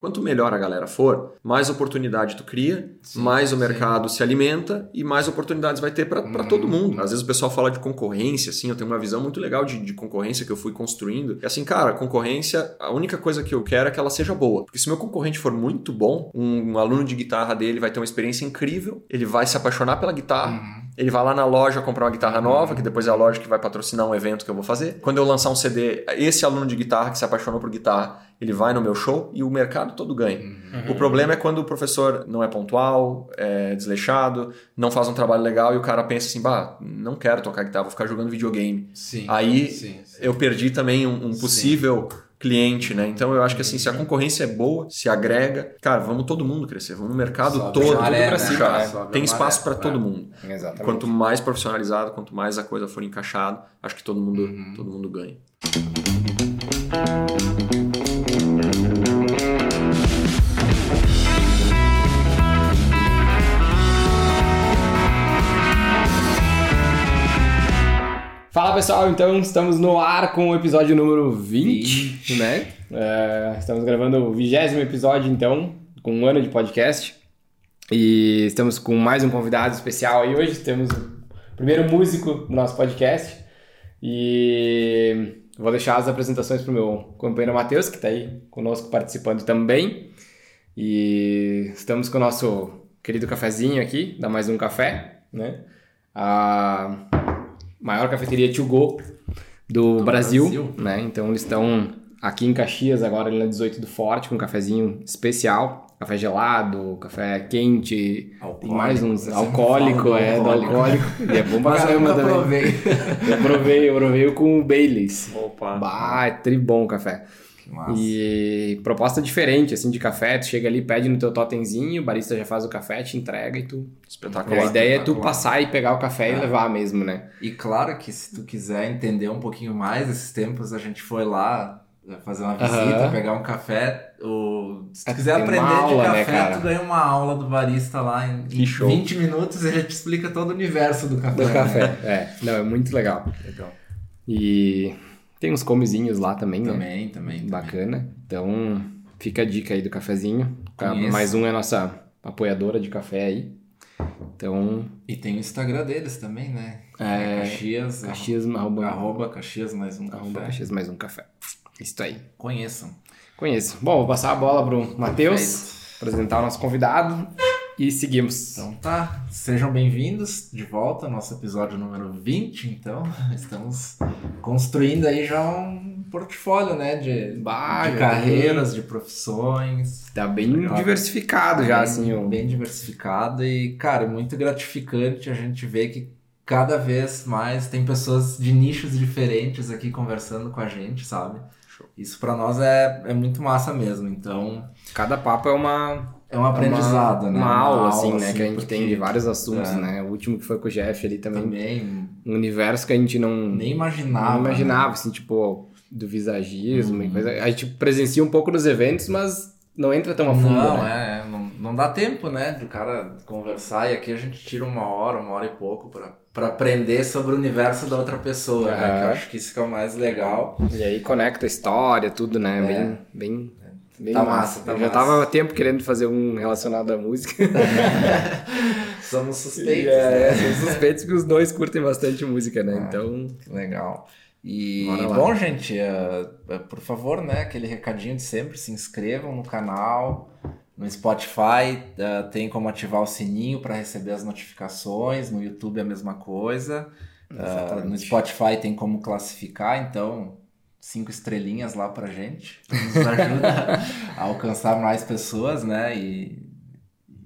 Quanto melhor a galera for, mais oportunidade tu cria, sim, mais o mercado sim. se alimenta e mais oportunidades vai ter para uhum. todo mundo. Às vezes o pessoal fala de concorrência, assim, eu tenho uma visão muito legal de, de concorrência que eu fui construindo. É assim, cara, concorrência, a única coisa que eu quero é que ela seja boa. Porque se meu concorrente for muito bom, um, um aluno de guitarra dele vai ter uma experiência incrível, ele vai se apaixonar pela guitarra. Uhum ele vai lá na loja comprar uma guitarra nova, que depois é a loja que vai patrocinar um evento que eu vou fazer. Quando eu lançar um CD, esse aluno de guitarra que se apaixonou por guitarra, ele vai no meu show e o mercado todo ganha. Uhum. O problema é quando o professor não é pontual, é desleixado, não faz um trabalho legal e o cara pensa assim, bah, não quero tocar guitarra, vou ficar jogando videogame. Sim, Aí sim, sim. eu perdi também um, um possível cliente, né? Então eu acho que assim, se a concorrência é boa, se agrega, cara, vamos todo mundo crescer, vamos no mercado Sobe todo, maré, tudo cima, né? tem espaço para todo mundo. Exatamente. Quanto mais profissionalizado, quanto mais a coisa for encaixada, acho que todo mundo, uhum. todo mundo ganha. Fala pessoal, então estamos no ar com o episódio número 20, 20. né? É, estamos gravando o vigésimo episódio então, com um ano de podcast. E estamos com mais um convidado especial aí hoje. Temos o primeiro músico do nosso podcast. E vou deixar as apresentações para o meu companheiro Matheus, que está aí conosco participando também. E estamos com o nosso querido cafezinho aqui, dá mais um café, né? A maior cafeteria to go do, do Brasil, Brasil, né? Então eles estão aqui em Caxias agora ali na 18 do Forte com um cafezinho especial, café gelado, café quente, alcoólico, mais uns alcoólico, é, do alcoólico. E é bom pra caramba também. Provei. eu provei, eu provei com o Baileys. Opa. Bah, é tri bom o café. Massa. E proposta diferente, assim, de café. Tu chega ali, pede no teu totemzinho, o barista já faz o café, te entrega e tu... Espetacular. A ideia é tu passar e pegar o café é. e levar mesmo, né? E claro que se tu quiser entender um pouquinho mais esses tempos, a gente foi lá né, fazer uma visita, uhum. pegar um café. O... Se tu é, quiser aprender aula, de né, café, né, tu ganha uma aula do barista lá em, em 20 minutos e ele te explica todo o universo do café. Do café, é. Não, é muito legal. Legal. E tem uns comezinhos lá também, também né? Também, também. Bacana. Então, fica a dica aí do cafezinho. Conheço. Mais um é a nossa apoiadora de café aí. Então... E tem o Instagram deles também, né? É, é Caxias. Caxias, arroba, arroba Caxias mais um arroba café. Caxias mais um café. Isso aí. Conheçam. Conheço. Bom, vou passar a bola pro Matheus, apresentar o nosso convidado e seguimos. Então tá, sejam bem-vindos de volta ao nosso episódio número 20, então. Estamos construindo aí já um portfólio, né, de, bah, de carreiras, de profissões. Tá bem diversificado já, bem, assim. O... Bem diversificado e, cara, muito gratificante a gente ver que cada vez mais tem pessoas de nichos diferentes aqui conversando com a gente, sabe? Isso para nós é, é muito massa mesmo, então... Cada papo é uma é um aprendizado, uma, né? Uma, uma aula, assim, né? Assim, que a gente tem de vários assuntos, é. né? O último que foi com o Jeff ali também. Também. Um universo que a gente não... Nem imaginava. Não imaginava, né? assim, tipo, do visagismo e uhum. coisa. A gente presencia um pouco nos eventos, mas não entra tão a fundo, Não, né? é. Não, não dá tempo, né? Do cara conversar e aqui a gente tira uma hora, uma hora e pouco pra, pra aprender sobre o universo da outra pessoa, né? Que eu acho que isso que é o mais legal. E aí conecta a história, tudo, né? É. Bem, bem Bem tá massa, tá Eu já tava há tempo querendo fazer um relacionado à música. somos suspeitos. É, né? somos suspeitos que os dois curtem bastante música, né? Ah, então. Legal. E bom, gente, uh, por favor, né? Aquele recadinho de sempre, se inscrevam no canal. No Spotify uh, tem como ativar o sininho para receber as notificações. No YouTube é a mesma coisa. No Spotify tem como classificar, então cinco estrelinhas lá pra gente. Nos ajuda a alcançar mais pessoas, né? E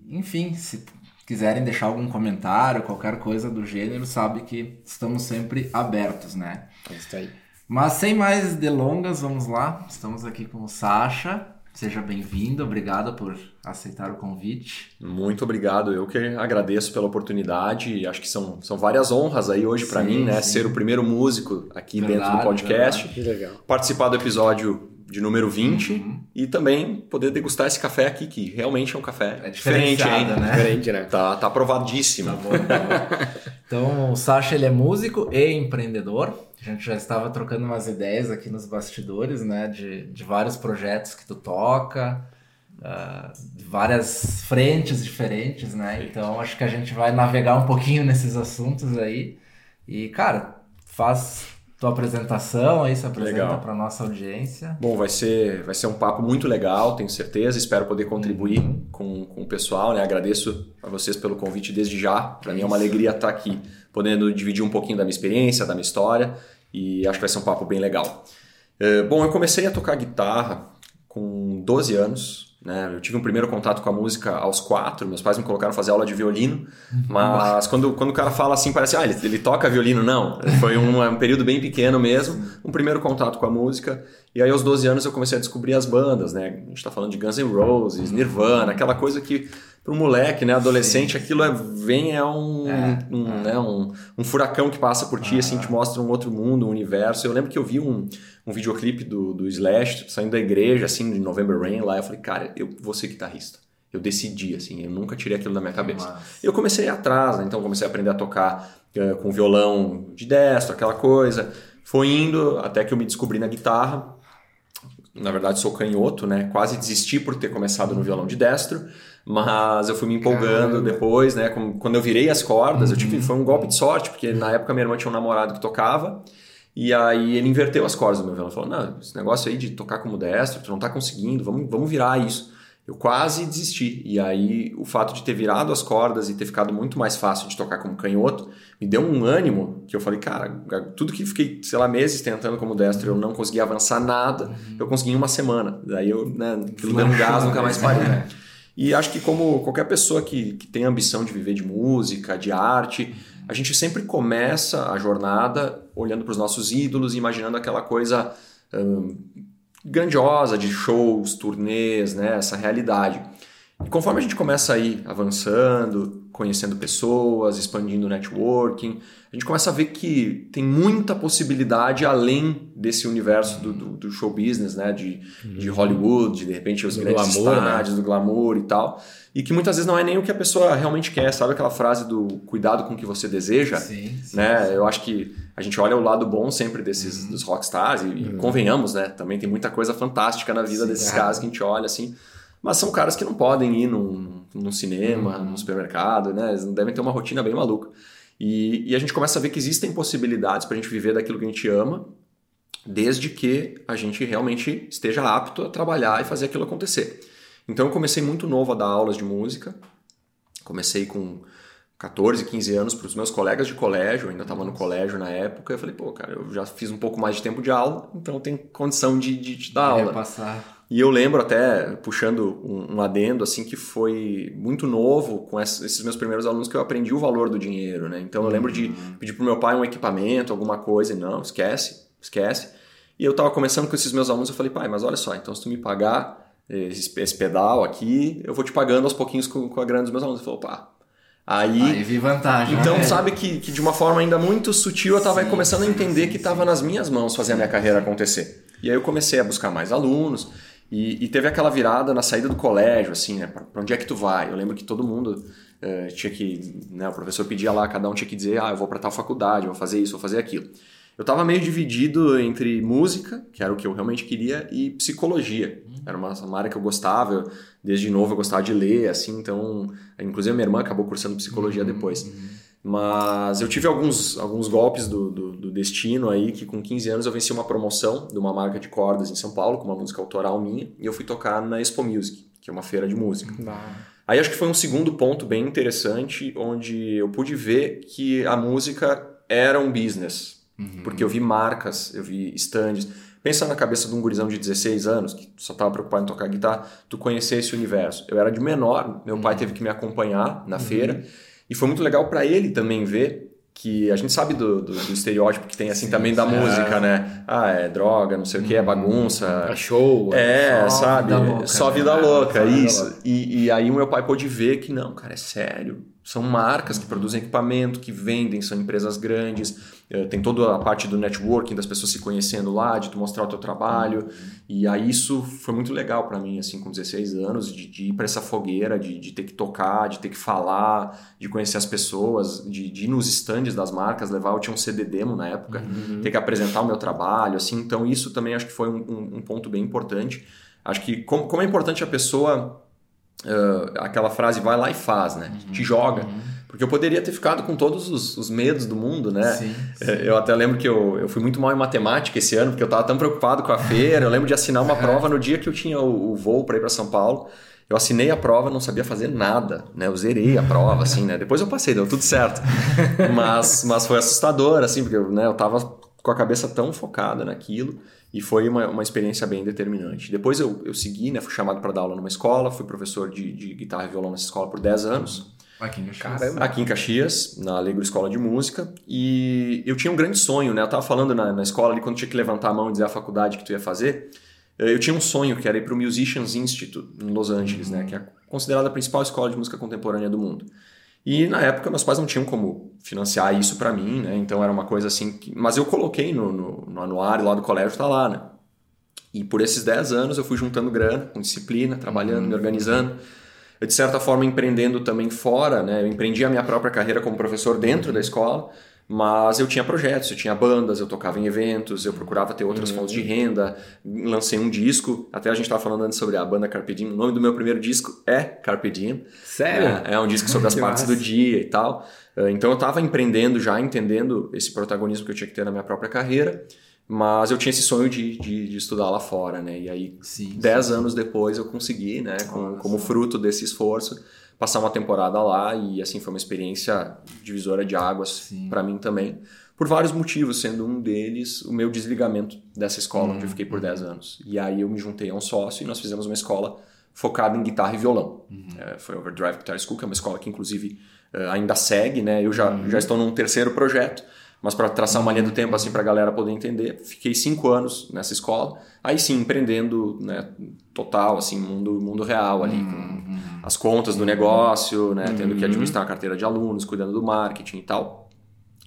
enfim, se quiserem deixar algum comentário, qualquer coisa do gênero, sabe que estamos sempre abertos, né? É isso aí. Mas sem mais delongas, vamos lá. Estamos aqui com o Sasha. Seja bem-vindo, obrigado por aceitar o convite. Muito obrigado, eu que agradeço pela oportunidade. Acho que são, são várias honras aí hoje para mim, né? Sim. Ser o primeiro músico aqui verdade, dentro do podcast. Que legal. Participar do episódio de número 20 uhum. e também poder degustar esse café aqui, que realmente é um café é diferente ainda, né? Diferente, né? Tá, tá aprovadíssimo. Tá bom, tá bom. então, o Sasha, ele é músico e empreendedor. A gente já estava trocando umas ideias aqui nos bastidores, né? De, de vários projetos que tu toca. uh, várias frentes diferentes, né? Então acho que a gente vai navegar um pouquinho nesses assuntos aí. E, cara, faz tua apresentação aí, se apresenta para nossa audiência. Bom, vai ser, vai ser um papo muito legal, tenho certeza. Espero poder contribuir uhum. com, com o pessoal, né? Agradeço a vocês pelo convite desde já. Para mim é uma alegria estar aqui, podendo dividir um pouquinho da minha experiência, da minha história. E acho que vai ser um papo bem legal. Uh, bom, eu comecei a tocar guitarra com 12 anos, né? Eu tive um primeiro contato com a música aos quatro, meus pais me colocaram a fazer aula de violino, mas quando, quando o cara fala assim, parece, ah, ele, ele toca violino. Não, foi um, um, período bem pequeno mesmo, um primeiro contato com a música. E aí aos 12 anos eu comecei a descobrir as bandas, né? A gente tá falando de Guns N' Roses, Nirvana, aquela coisa que para um moleque, né, adolescente, Sim. aquilo é, vem é um, é, um, é. Né, um, um, furacão que passa por ti, ah. assim, te mostra um outro mundo, um universo. Eu lembro que eu vi um, um videoclipe do, do Slash saindo da igreja, assim, de November Rain lá, eu falei, cara, eu vou ser guitarrista. Eu decidi, assim, eu nunca tirei aquilo da minha cabeça. Nossa. Eu comecei atrás, né, então comecei a aprender a tocar uh, com violão de destro, aquela coisa. Foi indo até que eu me descobri na guitarra. Na verdade, sou canhoto, né? Quase desisti por ter começado no violão de destro. Mas eu fui me empolgando Caramba. depois, né? Quando eu virei as cordas, uhum. eu tive, foi um golpe de sorte, porque na época minha irmã tinha um namorado que tocava. E aí ele inverteu as cordas do meu violão. Falou: Não, esse negócio aí de tocar como destro, tu não tá conseguindo, vamos, vamos virar isso. Eu quase desisti. E aí o fato de ter virado as cordas e ter ficado muito mais fácil de tocar como canhoto me deu um ânimo que eu falei, cara, tudo que fiquei, sei lá, meses tentando como destro, eu não conseguia avançar nada, uhum. eu consegui em uma semana. Daí eu, né, aquilo deu um gás, nunca mais parei. Né? E acho que como qualquer pessoa que, que tem ambição de viver de música, de arte, a gente sempre começa a jornada olhando para os nossos ídolos e imaginando aquela coisa hum, grandiosa de shows, turnês, né? essa realidade. E conforme a gente começa a ir avançando, conhecendo pessoas, expandindo o networking, a gente começa a ver que tem muita possibilidade além desse universo do, do, do show business, né? De, uhum. de Hollywood, de, de repente os do grandes glamour, estádios, né? do glamour e tal. E que muitas vezes não é nem o que a pessoa realmente quer, sabe aquela frase do cuidado com o que você deseja? Sim, sim, né? Sim. Eu acho que a gente olha o lado bom sempre desses uhum. dos rockstars e, uhum. e, convenhamos, né? Também tem muita coisa fantástica na vida desses é. caras que a gente olha assim. Mas são caras que não podem ir num, num cinema, uhum. num supermercado, né? Eles devem ter uma rotina bem maluca. E, e a gente começa a ver que existem possibilidades para a gente viver daquilo que a gente ama, desde que a gente realmente esteja apto a trabalhar e fazer aquilo acontecer. Então eu comecei muito novo a dar aulas de música. Comecei com 14, 15 anos para os meus colegas de colégio, eu ainda estava no colégio na época. Eu falei, pô, cara, eu já fiz um pouco mais de tempo de aula, então eu tenho condição de, de, de dar aula. Passar. E eu lembro até, puxando um, um, adendo, assim, que foi muito novo com esses meus primeiros alunos que eu aprendi o valor do dinheiro, né? Então eu lembro de uhum. pedir pro meu pai um equipamento, alguma coisa, e não, esquece, esquece. E eu tava começando com esses meus alunos, eu falei, pai, mas olha só, então se tu me pagar esse, esse pedal aqui, eu vou te pagando aos pouquinhos com, com a grana dos meus alunos. Ele falou, pá, Aí, Aí vi vantagem. Então, né? sabe que, que de uma forma ainda muito sutil eu estava começando sim, a entender sim, que estava nas minhas mãos fazer a minha carreira acontecer. E aí eu comecei a buscar mais alunos. E, e, teve aquela virada na saída do colégio, assim, né? Pra, onde é que tu vai? Eu lembro que todo mundo uh, tinha que, né? O professor pedia lá, cada um tinha que dizer, ah, eu vou para tal faculdade, vou fazer isso, vou fazer aquilo. Eu tava meio dividido entre música, que era o que eu realmente queria, e psicologia. Era uma, uma área que eu gostava, eu, desde novo eu gostava de ler, assim, então... Inclusive minha irmã acabou cursando psicologia uhum, depois. Uhum. Mas eu tive alguns, alguns golpes do, do, do, destino aí, que com 15 anos eu venci uma promoção de uma marca de cordas em São Paulo, com uma música autoral minha, e eu fui tocar na Expo Music, que é uma feira de música. Aí acho que foi um segundo ponto bem interessante, onde eu pude ver que a música era um business. Uhum. Porque eu vi marcas, eu vi stands. Pensa na cabeça de um gurizão de 16 anos, que só estava preocupado em tocar guitarra, tu conhecer esse universo. Eu era de menor, meu pai uhum. teve que me acompanhar na uhum. feira. E foi muito legal para ele também ver que a gente sabe do, do, do estereótipo que tem assim Sim, também da é. música, né? Ah, é droga, não sei o que, é uhum. bagunça. É show. É, só sabe? Vida louca, só né? vida louca, só isso. Vida louca. E, e aí o meu pai pôde ver que não, cara, é sério. São marcas que produzem equipamento, que vendem, são empresas grandes, tem toda a parte do networking, das pessoas se conhecendo lá, de tu mostrar o teu trabalho. E aí isso foi muito legal para mim, assim, com 16 anos, de, de ir para essa fogueira, de, de ter que tocar, de ter que falar, de conhecer as pessoas, de, de ir nos stands das marcas, levar, eu tinha um CD demo na época, uhum. ter que apresentar o meu trabalho, assim. Então isso também acho que foi um, um, um ponto bem importante Acho que como, como é importante a pessoa, uh, aquela frase vai lá e faz, né? Uhum. Te joga. Uhum. Porque eu poderia ter ficado com todos os, os medos do mundo, né? Sim, sim. Eu até lembro que eu, eu fui muito mal em matemática esse ano, porque eu estava tão preocupado com a feira. Eu lembro de assinar uma prova no dia que eu tinha o, o voo para ir para São Paulo. Eu assinei a prova, não sabia fazer nada, né? Eu zerei a prova, assim, né? Depois eu passei, deu tudo certo. Mas, mas foi assustador, assim, porque né, eu tava com a cabeça tão focada naquilo e foi uma, uma experiência bem determinante. Depois eu, eu segui, né? Fui chamado para dar aula numa escola, fui professor de, de guitarra e violão nessa escola por 10 anos. Aqui em Caxias. Caramba. Aqui em Caxias, na Alegro Escola de Música. E eu tinha um grande sonho, né? Eu tava falando na, na escola ali, quando tinha que levantar a mão e dizer a faculdade que tu ia fazer. Eh, eu tinha um sonho que era ir para o Musicians Institute, em Los Angeles, uhum. né? Que é considerada a principal escola de música contemporânea do mundo. E na época meus pais não tinham como financiar isso para mim, né? Então era uma coisa assim. Que... Mas eu coloquei no, no, no anuário lá do colégio, tá lá, né? E por esses 10 anos eu fui juntando grana, com disciplina, trabalhando, uhum. me organizando. De certa forma, empreendendo também fora, né? Eu empreendi a minha própria carreira como professor dentro uhum. da escola. Mas eu tinha projetos, eu tinha bandas, eu tocava em eventos, eu procurava ter outras uhum. fontes de renda, lancei um disco. Até a gente estava falando antes sobre a banda Carpe Diem. O nome do meu primeiro disco é Carpe Diem. Sério? É, é um disco sobre as partes massa. do dia e tal. Eh, então eu estava empreendendo já, entendendo esse protagonismo que eu tinha que ter na minha própria carreira. Mas eu tinha esse sonho de, de, de estudar lá fora, né? E aí, sim, dez sim. anos depois, eu consegui, né? Com, como fruto desse esforço passar uma temporada lá e assim foi uma experiência divisora de águas para mim também, por vários motivos, sendo um deles o meu desligamento dessa escola uhum. onde eu fiquei por 10 anos. E aí eu me juntei a um sócio e nós fizemos uma escola focada em guitarra e violão. Uhum. É, foi Overdrive Guitar School, que é uma escola que inclusive uh, ainda segue, né? Eu já, uhum. já estou num terceiro projeto mas para traçar uma linha do tempo assim para a galera poder entender, fiquei cinco anos nessa escola. Aí sim, empreendendo, né, total, assim, mundo, mundo real ali, com uhum. as contas do negócio, né, tendo que uhum. administrar a carteira de alunos, cuidando do marketing e tal.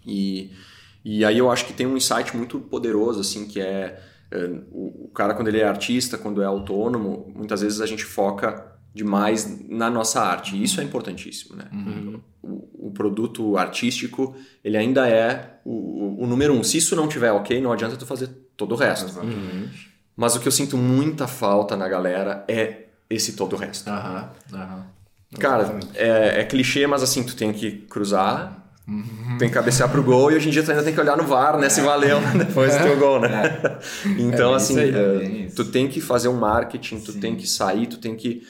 E, e aí eu acho que tem um insight muito poderoso, assim, que é, o, o cara quando ele é artista, quando é autônomo, muitas vezes a gente foca demais na nossa arte. E isso é importantíssimo, né? Uhum. O, o, produto artístico, ele ainda é o, o, número um. Se isso não tiver ok, não adianta tu fazer todo o resto. Uhum. Mas o que eu sinto muita falta na galera é esse todo o resto. Uhum. Cara, é, é, clichê, mas assim, tu tem que cruzar, Uhum. Tem que cabecear pro gol e hoje em dia tu ainda tem que olhar no VAR, né? Se valeu depois do teu gol, né? É. Então, é assim, aí, é, tu tem que fazer um marketing, tu Sim. tem que sair, tu tem que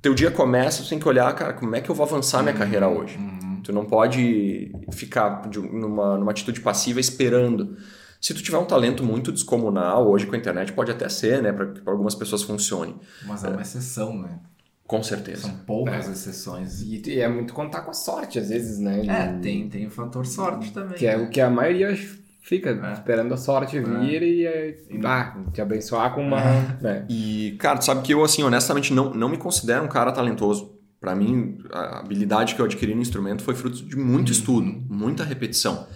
teu dia começa, tu tem que olhar, cara, como é que eu vou avançar minha uhum, carreira hoje? Uhum. Tu não pode ficar de, numa, numa atitude passiva esperando. Se tu tiver um talento muito descomunal, hoje com a internet pode até ser, né, para que algumas pessoas funcione. Mas é uma exceção, né? Com certeza. São poucas é. exceções. E, e, é muito contar com a sorte, às vezes, né? É, tem, tem o fator sorte também. Que é o que a maioria fica é. esperando a sorte é. vir e, e ah, te abençoar com uma. É. E, cara, tu sabe que eu, assim, honestamente, não, não me considero um cara talentoso. Para mim, a habilidade que eu adquiri no instrumento foi fruto de muito uhum. estudo, muita repetição.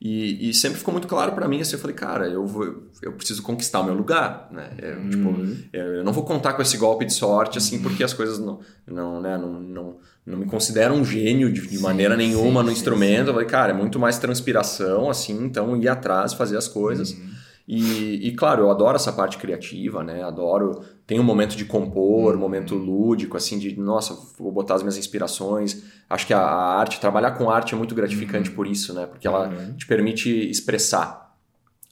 E, e, sempre ficou muito claro para mim, assim, eu falei, cara, eu, vou, eu preciso conquistar o meu lugar, né? Eu, uhum. tipo, eu não vou contar com esse golpe de sorte, assim, porque as coisas não, não, né, não, não, não me considero um gênio de, de sim, maneira nenhuma sim, no sim, instrumento. Eu falei, cara, é muito mais transpiração, assim, então ir atrás, fazer as coisas. Uhum. E, e, claro, eu adoro essa parte criativa, né? Adoro. Tem um momento de compor, um momento lúdico, assim, de nossa, vou botar as minhas inspirações. Acho que a, a arte, trabalhar com arte é muito gratificante uhum. por isso, né? Porque ela uhum. te permite expressar.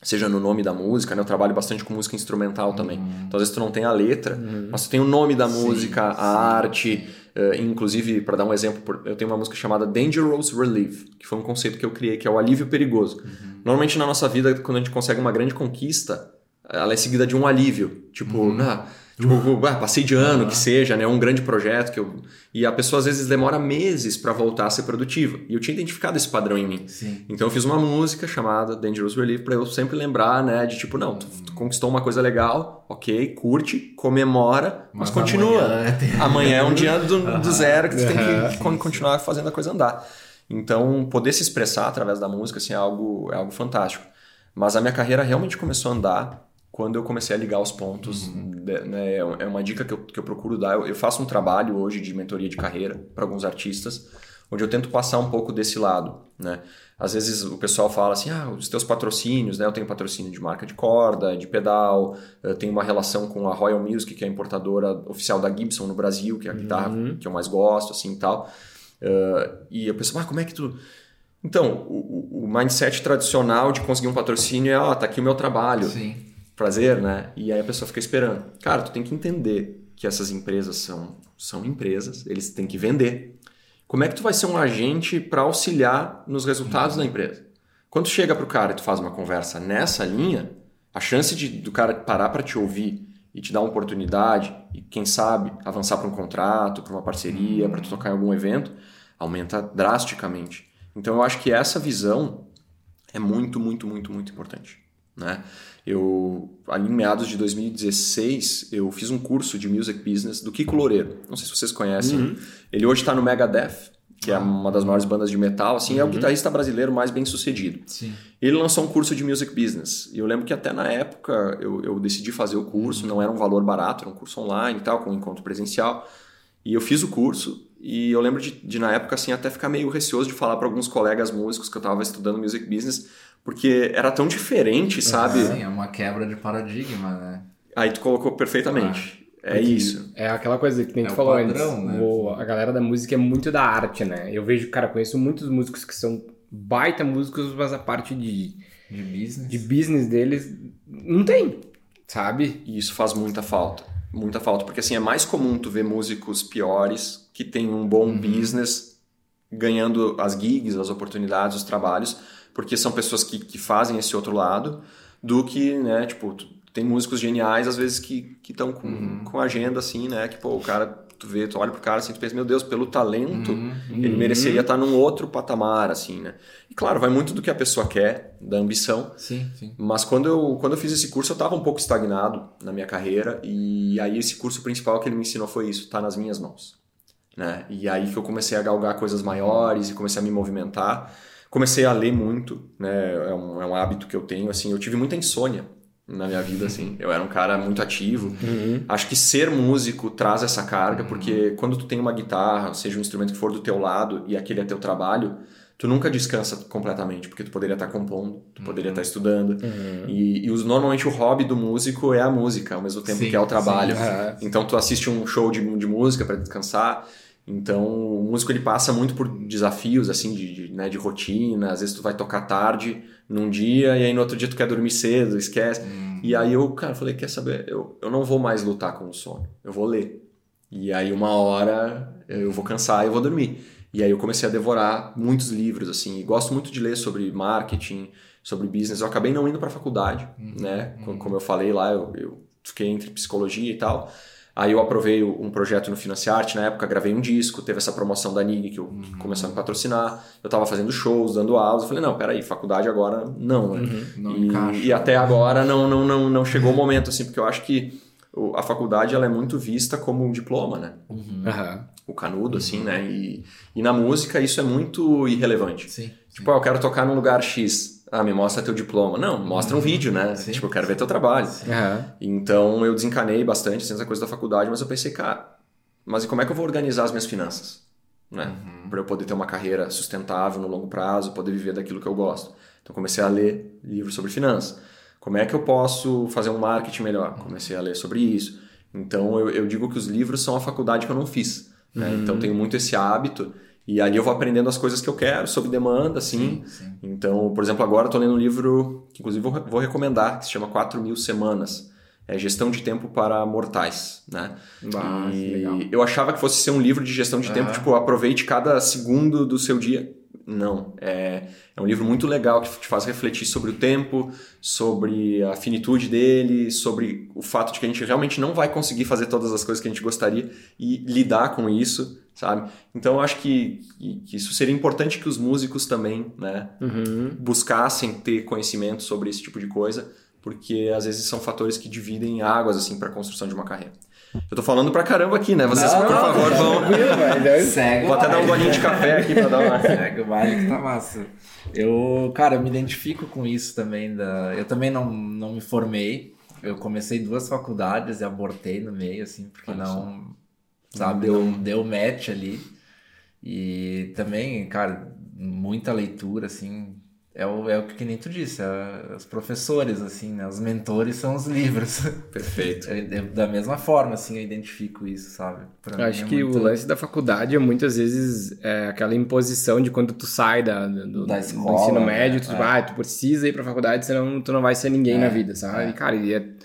Seja no nome da música, né? Eu trabalho bastante com música instrumental também. Uhum. Então, às vezes tu não tem a letra, uhum. mas tu tem o nome da música, sim, a sim. arte. Uh, inclusive, para dar um exemplo, eu tenho uma música chamada Dangerous Relief, que foi um conceito que eu criei, que é o alívio perigoso. Uhum. Normalmente na nossa vida, quando a gente consegue uma grande conquista, ela é seguida de um alívio. Tipo, uhum. ah, tipo ah, passei de ano, uhum. que seja, né? Um grande projeto que eu. E a pessoa às vezes demora meses para voltar a ser produtiva. E eu tinha identificado esse padrão em mim. Sim. Então eu fiz uma música chamada Dangerous Relief para eu sempre lembrar, né? De tipo, não, tu, tu, conquistou uma coisa legal, ok, curte, comemora, mas, mas continua. Amanhã, tem... amanhã, é um dia do, do zero que tu tem que continuar fazendo a coisa andar. Então, poder se expressar através da música assim, é, algo, é algo fantástico. Mas a minha carreira realmente começou a andar quando eu comecei a ligar os pontos. Uhum. Né, é uma dica que eu, que eu procuro dar. Eu, eu, faço um trabalho hoje de mentoria de carreira para alguns artistas, onde eu tento passar um pouco desse lado, né? Às vezes o pessoal fala assim, ah, os teus patrocínios, né? Eu tenho patrocínio de marca de corda, de pedal, eu tenho uma relação com a Royal Music, que é a importadora oficial da Gibson no Brasil, que é a guitarra uhum. que eu mais gosto, assim e tal. Uh, e eu penso, ah, como é que tu... Então, o, o, mindset tradicional de conseguir um patrocínio é, oh, tá aqui o meu trabalho. Sim. Prazer, né? E aí a pessoa fica esperando. Cara, tu tem que entender que essas empresas são, são empresas, eles têm que vender. Como é que tu vai ser um agente para auxiliar nos resultados uhum. da empresa? Quando chega para o cara e tu faz uma conversa nessa linha, a chance de, do cara parar para te ouvir e te dar uma oportunidade e quem sabe avançar para um contrato, para uma parceria, uhum. para tu tocar em algum evento, aumenta drasticamente. Então eu acho que essa visão é muito, muito, muito, muito importante. Né? Eu, ali em meados de 2016, eu fiz um curso de Music Business do Kiko Loureiro. Não sei se vocês conhecem. Uhum. Ele hoje está no Megadeth, que é uma das maiores bandas de metal. Assim, uhum. É o uhum. guitarrista brasileiro mais bem sucedido. Sim. Ele lançou um curso de Music Business. E eu lembro que até na época eu, eu decidi fazer o curso. Uhum. Não era um valor barato, era um curso online e tal, com um encontro presencial. E eu fiz o curso. E eu lembro de, de na época, assim, até ficar meio receoso de falar para alguns colegas músicos que eu estava estudando Music Business porque era tão diferente, sabe? Sim, é uma quebra de paradigma, né? Aí tu colocou perfeitamente. Ah, é isso. É aquela coisa que nem é tu falou padrão, antes. Né? O, a galera da música é muito da arte, né? Eu vejo, cara, conheço muitos músicos que são baita músicos, mas a parte de, de business, de business deles não tem, sabe? E isso faz muita falta. Muita falta. Porque assim, é mais comum tu ver músicos piores que têm um bom uhum. business ganhando as gigs, as oportunidades, os trabalhos porque são pessoas que, que fazem esse outro lado, do que, né, tipo, tem músicos geniais, às vezes, que estão com, uhum. com agenda, assim, né, que, pô, o cara, tu vê, tu olha pro cara, assim, tu pensa, meu Deus, pelo talento, uhum. ele mereceria estar num outro patamar, assim, né. E, claro, vai muito do que a pessoa quer, da ambição. Sim, sim. Mas quando eu, quando eu fiz esse curso, eu estava um pouco estagnado na minha carreira, e aí esse curso principal que ele me ensinou foi isso, tá nas minhas mãos. Né? E aí que eu comecei a galgar coisas maiores e comecei a me movimentar. Comecei a ler muito, né? É um, é um hábito que eu tenho, assim. Eu tive muita insônia na minha vida, assim. Eu era um cara muito ativo. Uhum. Acho que ser músico traz essa carga, uhum. porque quando tu tem uma guitarra, seja um instrumento que for do teu lado e aquele é teu trabalho, tu nunca descansa completamente, porque tu poderia estar compondo, tu poderia estar uhum. estudando. Uhum. E, e os, normalmente o hobby do músico é a música, ao mesmo tempo sim, que é o trabalho. Sim, Então tu assiste um show de, de música para descansar. Então, o músico ele passa muito por desafios assim de, de, né, de rotina. Às vezes tu vai tocar tarde num dia e aí no outro dia tu quer dormir cedo, esquece. Hum. E aí eu, cara, falei, quer saber? Eu, eu não vou mais lutar com o sono. Eu vou ler. E aí uma hora eu vou cansar e eu vou dormir. E aí eu comecei a devorar muitos livros assim. E gosto muito de ler sobre marketing, sobre business. Eu acabei não indo para a faculdade, hum. né? Hum. Como eu falei lá, eu, eu fiquei entre psicologia e tal. Aí eu aprovei um projeto no Financiarte, na época gravei um disco, teve essa promoção da NIG que, eu, uhum. que começou a me patrocinar. Eu tava fazendo shows, dando aulas. Eu falei, não, peraí, faculdade agora não, né? Uhum. Não e, encaixa. e até agora não, não, não, não chegou o momento, assim, porque eu acho que a faculdade ela é muito vista como um diploma, né? Uhum. O canudo, assim, né? E, e na música isso é muito irrelevante. Sim. Tipo, ah, eu quero tocar num lugar X ah, me mostra teu diploma. Não, mostra um vídeo, né? Sim. Tipo, eu quero ver teu trabalho. Uhum. Então eu desencanei bastante assim, essa coisa da faculdade, mas eu pensei, cara, mas e como é que eu vou organizar as minhas finanças? Né? Uhum. Para eu poder ter uma carreira sustentável no longo prazo, poder viver daquilo que eu gosto. Então comecei a ler livros sobre finanças. Como é que eu posso fazer um marketing melhor? Comecei a ler sobre isso. Então eu, eu digo que os livros são a faculdade que eu não fiz. Né? Uhum. Então tenho muito esse hábito e ali eu vou aprendendo as coisas que eu quero, sob demanda, assim. Sim, sim. Então, por exemplo, agora eu tô lendo um livro que inclusive vou, vou recomendar, que se chama 4 mil semanas. É Gestão de Tempo para Mortais, né? Ah, e eu achava que fosse ser um livro de gestão de tempo, tipo, aproveite cada segundo do seu dia. Não, é, é um livro muito legal que te faz refletir sobre o tempo, sobre a finitude dele, sobre o fato de que a gente realmente não vai conseguir fazer todas as coisas que a gente gostaria e lidar com isso sabe? Então eu acho que, que, isso seria importante que os músicos também, né, uhum. buscassem ter conhecimento sobre esse tipo de coisa, porque às vezes são fatores que dividem águas assim para a construção de uma carreira. Eu tô falando pra caramba aqui, né? Vocês, não, por favor, vão. Segue Vou até dar um golinho de café aqui pra dar uma. Segue o baile que tá massa. Eu, cara, eu me identifico com isso também. Da... Eu também não, não me formei. Eu comecei duas faculdades e abortei no meio, assim, porque Olha não. Só sabe? Deu, deu match ali. E também, cara, muita leitura, assim, é o, é o que nem tu disse, é, os professores, assim, né? Os mentores são os livros. Perfeito. É, é, da mesma forma, assim, eu identifico isso, sabe? Pra eu acho é que muito... o lance da faculdade é muitas vezes é aquela imposição de quando tu sai da, do, da escola, do ensino médio, tu, é. ah, tu precisa ir pra faculdade, senão tu não vai ser ninguém na é, vida, sabe? E, cara, e,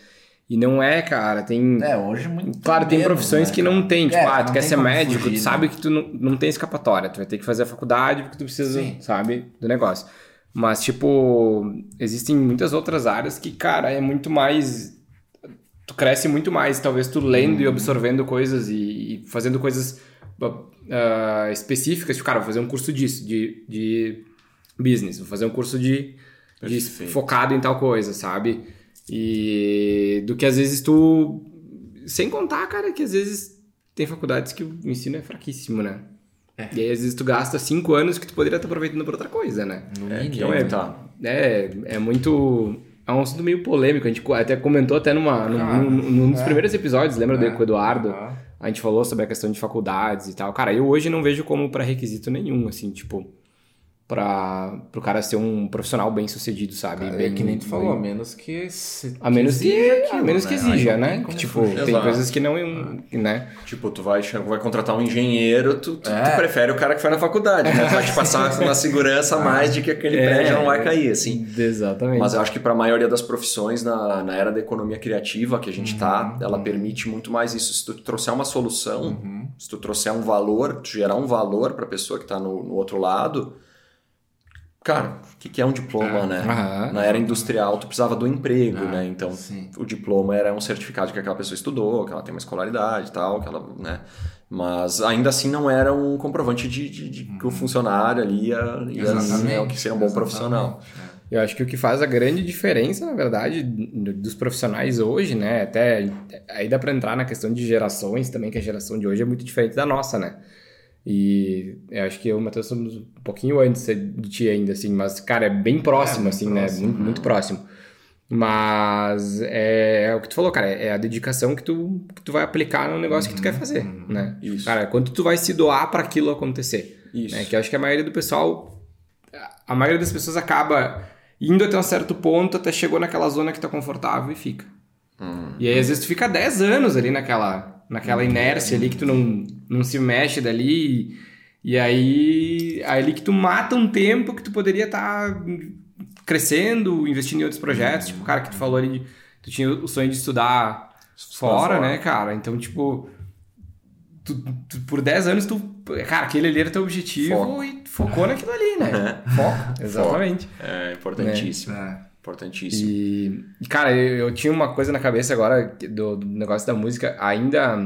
e não é, cara, tem... É, hoje muito Claro, tem profissões né, que não tem, tipo, ah, tu quer ser médico, fugir, tu sabe né? que tu não, não tem escapatória, tu vai ter que fazer a faculdade porque tu precisa, Sim. sabe, do negócio. Mas, tipo, existem muitas outras áreas que, cara, é muito mais. Tu cresce muito mais, talvez tu lendo uhum. e absorvendo coisas e, e fazendo coisas uh, específicas. Tipo, cara, vou fazer um curso disso, de, de business, vou fazer um curso de, de focado em tal coisa, sabe? E do que às vezes tu. Sem contar, cara, que às vezes tem faculdades que o ensino é fraquíssimo, né? É. E aí, às vezes, tu gasta cinco anos que tu poderia estar aproveitando para outra coisa, né? No é, então, é, tá. é, é muito. É um assunto meio polêmico. A gente até comentou até numa, ah, num, num, dos é. primeiros episódios, lembra é. do com o Eduardo? Ah. A gente falou sobre a questão de faculdades e tal. Cara, eu hoje não vejo como pré-requisito nenhum, assim, tipo para o cara ser um profissional bem sucedido, sabe? Cara, bem, é que nem tu falou, a menos que se, a menos que, exija, aquilo, a menos que né? exija, né? Que, tipo, tem Exato. coisas que não, né? Tipo, tu vai, vai contratar um engenheiro, tu, tu, é. tu prefere o cara que foi na faculdade, né? Vai te passar na segurança mais de que aquele é. prédio não vai cair, assim. Exatamente. Mas eu acho que para a maioria das profissões na, na era da economia criativa que a gente tá, uhum. ela permite muito mais isso. Se tu trouxer uma solução, uhum. se tu trouxer um valor, tu gerar um valor para a pessoa que está no, no outro lado, Cara, o que, que, é um diploma, né? Na era industrial, tu precisava do emprego, ah, né? Então, sim. o diploma era um certificado que aquela pessoa estudou, que ela tem uma escolaridade e tal, que ela, né? Mas ainda assim não era um comprovante de, de, de que o uhum. funcionário ali ia, ia né, que ser um bom Exatamente. profissional. É. Eu acho que o que faz a grande diferença, na verdade, dos profissionais hoje, né? Até aí dá para entrar na questão de gerações também, que a geração de hoje é muito diferente da nossa, né? E eu acho que eu e o Matheus somos um pouquinho antes de ti ainda, assim, mas, cara, é bem próximo, é, assim, né? próximo, né? Muito, muito próximo. Mas é, é, o que tu falou, cara, é a dedicação que tu, que tu vai aplicar no negócio uhum, que tu quer fazer, uhum, né? Isso. Cara, quanto tu vai se doar para aquilo acontecer. Isso. Né? Que eu acho que a maioria do pessoal, a maioria das pessoas acaba indo até um certo ponto, até chegou naquela zona que tá confortável e fica. E aí, às vezes, tu fica 10 anos ali naquela naquela inércia ali que tu não, não se mexe dali. E, aí, ali que tu mata um tempo que tu poderia estar tá crescendo, investindo em outros projetos. Tipo, o cara que tu falou ali, tu tinha o sonho de estudar fora, fora, né, cara? Então, tipo, tu, tu, por 10 anos tu. Cara, aquele ali era teu objetivo Foco. e focou naquilo ali, né? Foco, exatamente. Foco. É importantíssimo. É. Importantíssimo. E, cara, eu, eu, tinha uma coisa na cabeça agora do, do, negócio da música. Ainda,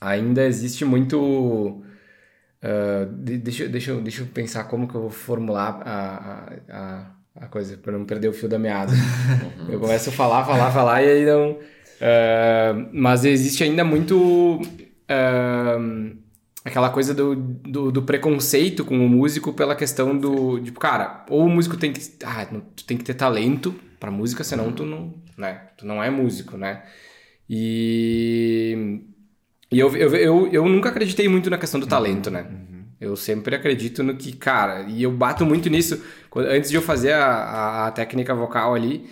ainda existe muito. Uh, deixa, deixa, deixa eu pensar como que eu vou formular a, a, a coisa, para não perder o fio da meada. Uhum. Eu começo a falar, falar, falar e aí não. Uh, mas existe ainda muito. Uh, aquela coisa do, do, do, preconceito com o músico pela questão do. Tipo, cara, ou o músico tem que. Ah, tu tem que ter talento pra música, senão tu não. Né? Tu não é músico, né? E. E eu, eu, eu, eu nunca acreditei muito na questão do talento, né? Uhum. Eu sempre acredito no que, cara, e eu bato muito nisso. Antes de eu fazer a, a, a técnica vocal ali,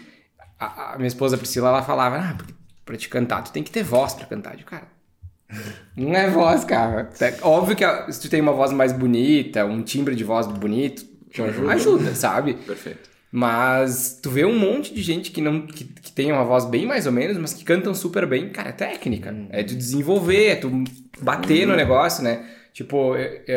a, a, minha esposa Priscila, ela falava, ah, pra te cantar, tu tem que ter voz pra cantar. Eu, cara, não é voz, cara. É óbvio que se tu tem uma voz mais bonita, um timbre de voz bonito, ajuda. ajuda, sabe? Perfeito. Mas tu vê um monte de gente que não que, que tem uma voz bem mais ou menos, mas que cantam super bem. Cara, é técnica. Hum. É de desenvolver, é tu bater hum. no negócio, né? Tipo, eu,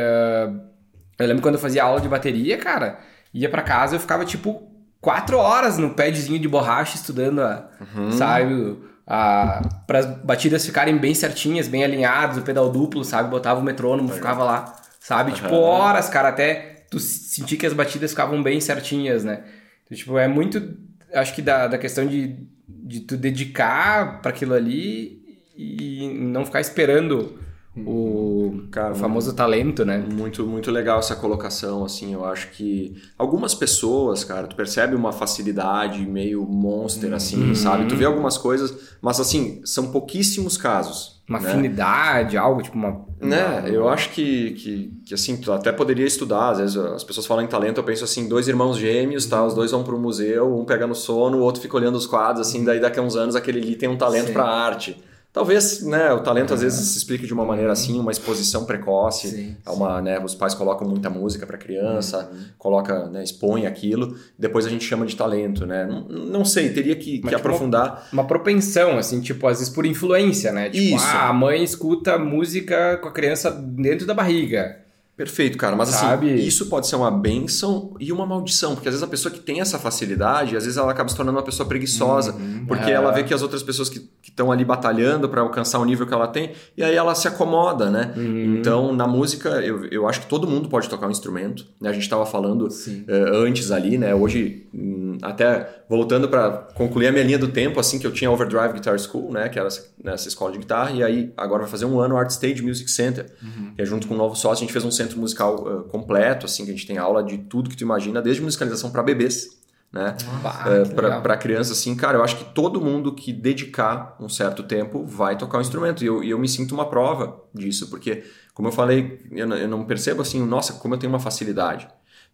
eu lembro quando eu fazia aula de bateria, cara, ia para casa eu ficava tipo quatro horas no padzinho de borracha estudando, a, uhum. sabe? Para as batidas ficarem bem certinhas, bem alinhadas, o pedal duplo, sabe? Botava o metrônomo, ficava lá, sabe? Uhum. Tipo, horas, cara, até tu sentir que as batidas ficavam bem certinhas, né? Então, tipo, é muito, acho que da, da questão de, de tu dedicar para aquilo ali e não ficar esperando o, Cara, o famoso talento, né? Muito, muito legal essa colocação, assim, eu acho que algumas pessoas, cara, tu percebe uma facilidade meio monster, assim, uhum. sabe? Tu vê algumas coisas, mas assim, são pouquíssimos casos. Uma né? afinidade, algo tipo uma. Né, eu acho que, que, que assim, tu até poderia estudar. Às vezes as pessoas falam em talento, eu penso assim: dois irmãos gêmeos, tá? Os dois vão para o museu, um pega no sono, o outro fica olhando os quadros, assim, daí daqui a uns anos aquele ali tem um talento para arte. Talvez, né, o talento às vezes se explique de uma maneira assim, uma exposição precoce, sim, é uma, né, os pais colocam muita música para criança, uhum. coloca, né, expõe aquilo, depois a gente chama de talento, né? Não, não sei, teria que, que tipo, aprofundar. Uma, uma, propensão, assim, tipo, às vezes por influência, né? Tipo, Isso. Ah, a mãe escuta música com a criança dentro da barriga. Perfeito, cara. Mas assim, Sabe? assim, isso pode ser uma benção e uma maldição, porque às vezes a pessoa que tem essa facilidade, às vezes ela acaba se tornando uma pessoa preguiçosa, uhum, porque é. ela vê que as outras pessoas que estão ali batalhando para alcançar o nível que ela tem, e aí ela se acomoda, né? Uhum. Então, na música, eu, eu acho que todo mundo pode tocar um instrumento, né? A gente estava falando uh, antes ali, né? Hoje, hum, até voltando para concluir a minha linha do tempo, assim que eu tinha Overdrive Guitar School, né? Que era essa, nessa escola de guitarra, e aí agora vai fazer um ano Art Stage Music Center, uhum. que é junto com o um novo sócio, a gente fez um centro centro musical uh, completo, assim, que a gente tem aula de tudo que tu imagina, desde musicalização para bebês, né? Uh, para criança, assim, cara, eu acho que todo mundo que dedicar um certo tempo vai tocar um instrumento. E eu, eu me sinto uma prova disso, porque, como eu falei, eu, eu não percebo assim, nossa, como eu tenho uma facilidade.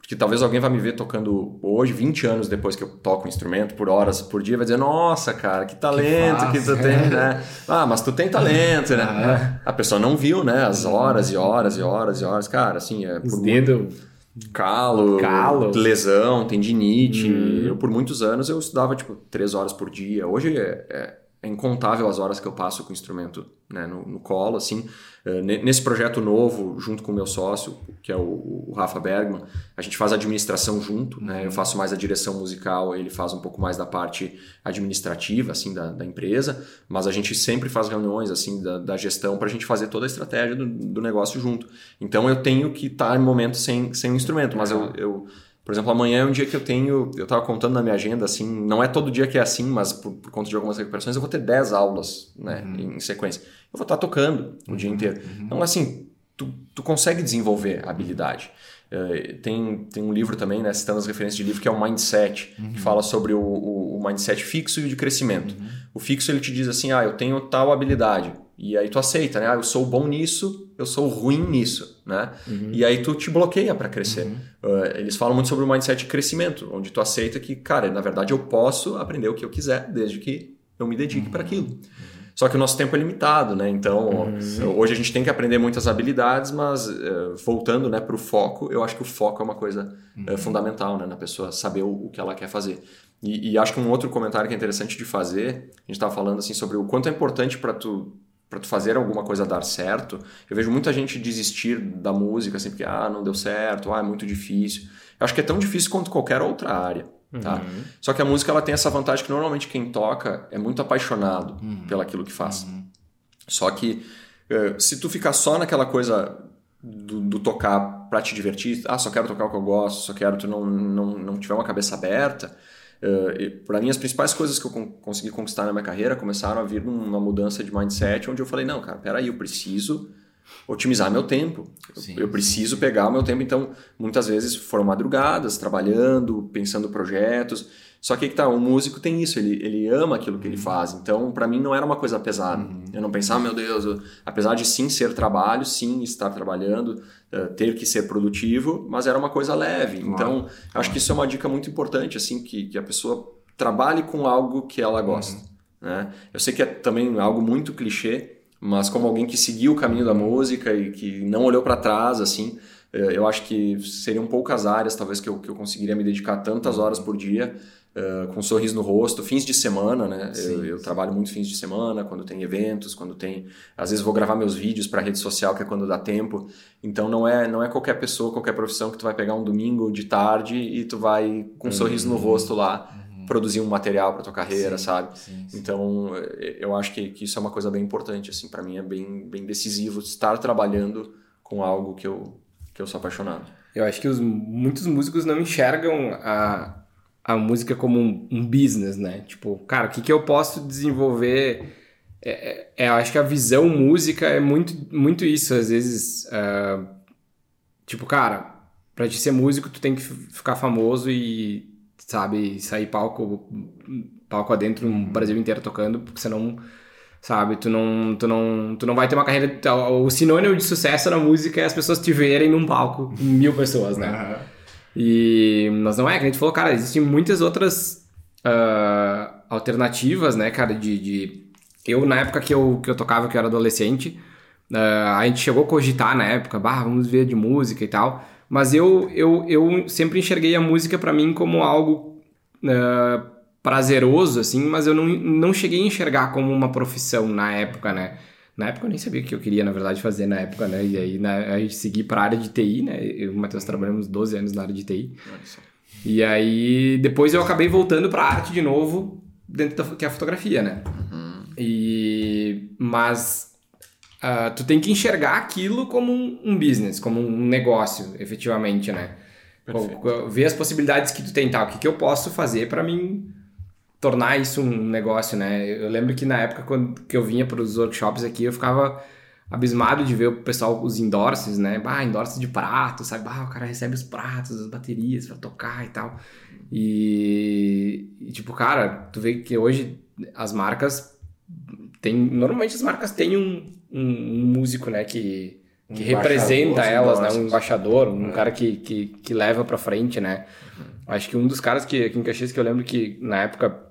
Porque talvez alguém vai me ver tocando hoje, 20 anos depois que eu toco um instrumento, por horas por dia, vai dizer, nossa, cara, que talento que, que tu tem, né? Ah, mas tu tem talento, né? Ah, é. A pessoa não viu, né? As horas e horas e horas e horas. Cara, assim, é por dedo... Calo, Calo, lesão, tendinite. Hum. Eu, por muitos anos, eu estudava, tipo, três horas por dia. Hoje é, é é incontável as horas que eu passo com o instrumento né, no, no, colo, assim. Uh, nesse projeto novo, junto com o meu sócio, que é o, o, Rafa Bergman, a gente faz administração junto, né? Eu faço mais a direção musical, ele faz um pouco mais da parte administrativa, assim, da, da empresa, mas a gente sempre faz reuniões, assim, da, da gestão para a gente fazer toda a estratégia do, do, negócio junto. Então, eu tenho que estar tá em momento sem, sem um instrumento, mas eu, eu por exemplo, amanhã é um dia que eu tenho, eu estava contando na minha agenda, assim, não é todo dia que é assim, mas por, por conta de algumas recuperações, eu vou ter 10 aulas né, uhum. em sequência. Eu vou estar tocando o uhum. dia inteiro. Uhum. Então, assim, tu, tu consegue desenvolver a habilidade. Uh, tem, tem um livro também, né, citando as referências de livro, que é o Mindset, que uhum. fala sobre o, o, o, mindset fixo e o de crescimento. Uhum. O fixo ele te diz assim, ah, eu tenho tal habilidade. E aí tu aceita, né? Ah, eu sou bom nisso, eu sou ruim nisso, né? Uhum. E aí tu te bloqueia para crescer. Uhum. Uh, eles falam muito sobre o mindset de crescimento, onde tu aceita que, cara, na verdade eu posso aprender o que eu quiser, desde que eu me dedique uhum. para aquilo. Uhum. Só que o nosso tempo é limitado, né? Então, uhum. hoje a gente tem que aprender muitas habilidades, mas uh, voltando né, para o foco, eu acho que o foco é uma coisa uh, fundamental, né? Na pessoa saber o, o que ela quer fazer. E, e, acho que um outro comentário que é interessante de fazer, a gente estava falando assim sobre o quanto é importante para tu para tu fazer alguma coisa dar certo, eu vejo muita gente desistir da música, assim, porque, ah, não deu certo, ah, é muito difícil. Eu acho que é tão difícil quanto qualquer outra área, tá? Uhum. Só que a música, ela tem essa vantagem que normalmente quem toca é muito apaixonado uhum. pelaquilo que faz. Uhum. Só que uh, se tu ficar só naquela coisa do, do tocar para te divertir, ah, só quero tocar o que eu gosto, só quero tu não, não, não tiver uma cabeça aberta, Uh, para mim, as principais coisas que eu consegui conquistar na minha carreira começaram a vir numa mudança de mindset, onde eu falei: não, cara, peraí, eu preciso otimizar meu tempo. Sim, eu preciso sim. pegar o meu tempo. Então, muitas vezes foram madrugadas, trabalhando, pensando projetos. Só que aí que tá, o músico tem isso, ele, ele ama aquilo que ele uhum. faz. Então, para mim, não era uma coisa pesada. Uhum. Eu não pensava, meu Deus, eu, apesar de sim ser trabalho, sim estar trabalhando, uh, ter que ser produtivo, mas era uma coisa leve. Claro. Então, claro. acho que isso é uma dica muito importante, assim, que, que a pessoa trabalhe com algo que ela gosta. Uhum. Né? Eu sei que é também algo muito clichê, mas como alguém que seguiu o caminho da música e que não olhou para trás, assim, eh, eu acho que seriam poucas áreas, talvez, que eu, que eu conseguiria me dedicar tantas horas por dia Uh, com um sorriso no rosto, fins de semana, né? Sim, eu, eu trabalho muito fins de semana, quando tem eventos, quando tem. Às vezes vou gravar meus vídeos para rede social, que é quando dá tempo. Então não é, não é qualquer pessoa, qualquer profissão que tu vai pegar um domingo de tarde e tu vai com um uhum. sorriso no rosto lá uhum. produzir um material para tua carreira, sim, sabe? Então eu acho que, que isso é uma coisa bem importante, assim, para mim é bem, bem decisivo estar trabalhando com algo que eu, que eu sou apaixonado. Eu acho que os, muitos músicos não enxergam a a música como um, um business, né? Tipo, cara, o que, que eu posso desenvolver? É, é, é, acho que a visão música é muito, muito isso. Às vezes, uh, tipo, cara, pra te ser músico, tu tem que ficar famoso e, sabe, sair palco, palco adentro no Brasil inteiro tocando, porque senão sabe? Tu não, tu não, tu não vai ter uma carreira. O sinônimo de sucesso na música é as pessoas te verem num palco, mil pessoas, né? Uhum. E, mas não é, que a gente falou, cara, existem muitas outras uh, alternativas, né, cara, de, de, Eu, na época que eu, que eu tocava, que eu era adolescente, uh, a gente chegou a cogitar na época, bah, vamos ver de música e tal, mas eu, eu, eu sempre enxerguei a música para mim como algo... Uh, prazeroso, assim, mas eu não, não cheguei a enxergar como uma profissão na época, né? Na época eu nem sabia o que eu queria, na verdade, fazer na época, né? E aí né, a gente segui para a área de TI, né? Eu e o Matheus trabalhamos 12 anos na área de TI. E aí depois eu acabei voltando para a arte de novo, dentro da que é a fotografia, né? Uhum. E... Mas uh, tu tem que enxergar aquilo como um, um business, como um negócio, efetivamente, né? Perfeito. Ver as possibilidades que tu tem, tá? O que, que eu posso fazer para mim tornar isso um negócio, né? Eu lembro que na época quando, que eu vinha para os workshops aqui, eu ficava abismado de ver o pessoal, os endorses, né? Bah, endorses de prato, sabe? Bah, o cara recebe os pratos, as baterias para tocar e tal. E, e, tipo, cara, tu vê que hoje as marcas tem normalmente as marcas têm um, um, um músico, né, que que um representa elas, né? Um embaixador, um é. cara que, que, que leva para frente, né? Uhum. Acho que um dos caras que aqui em Caxias que eu lembro que na época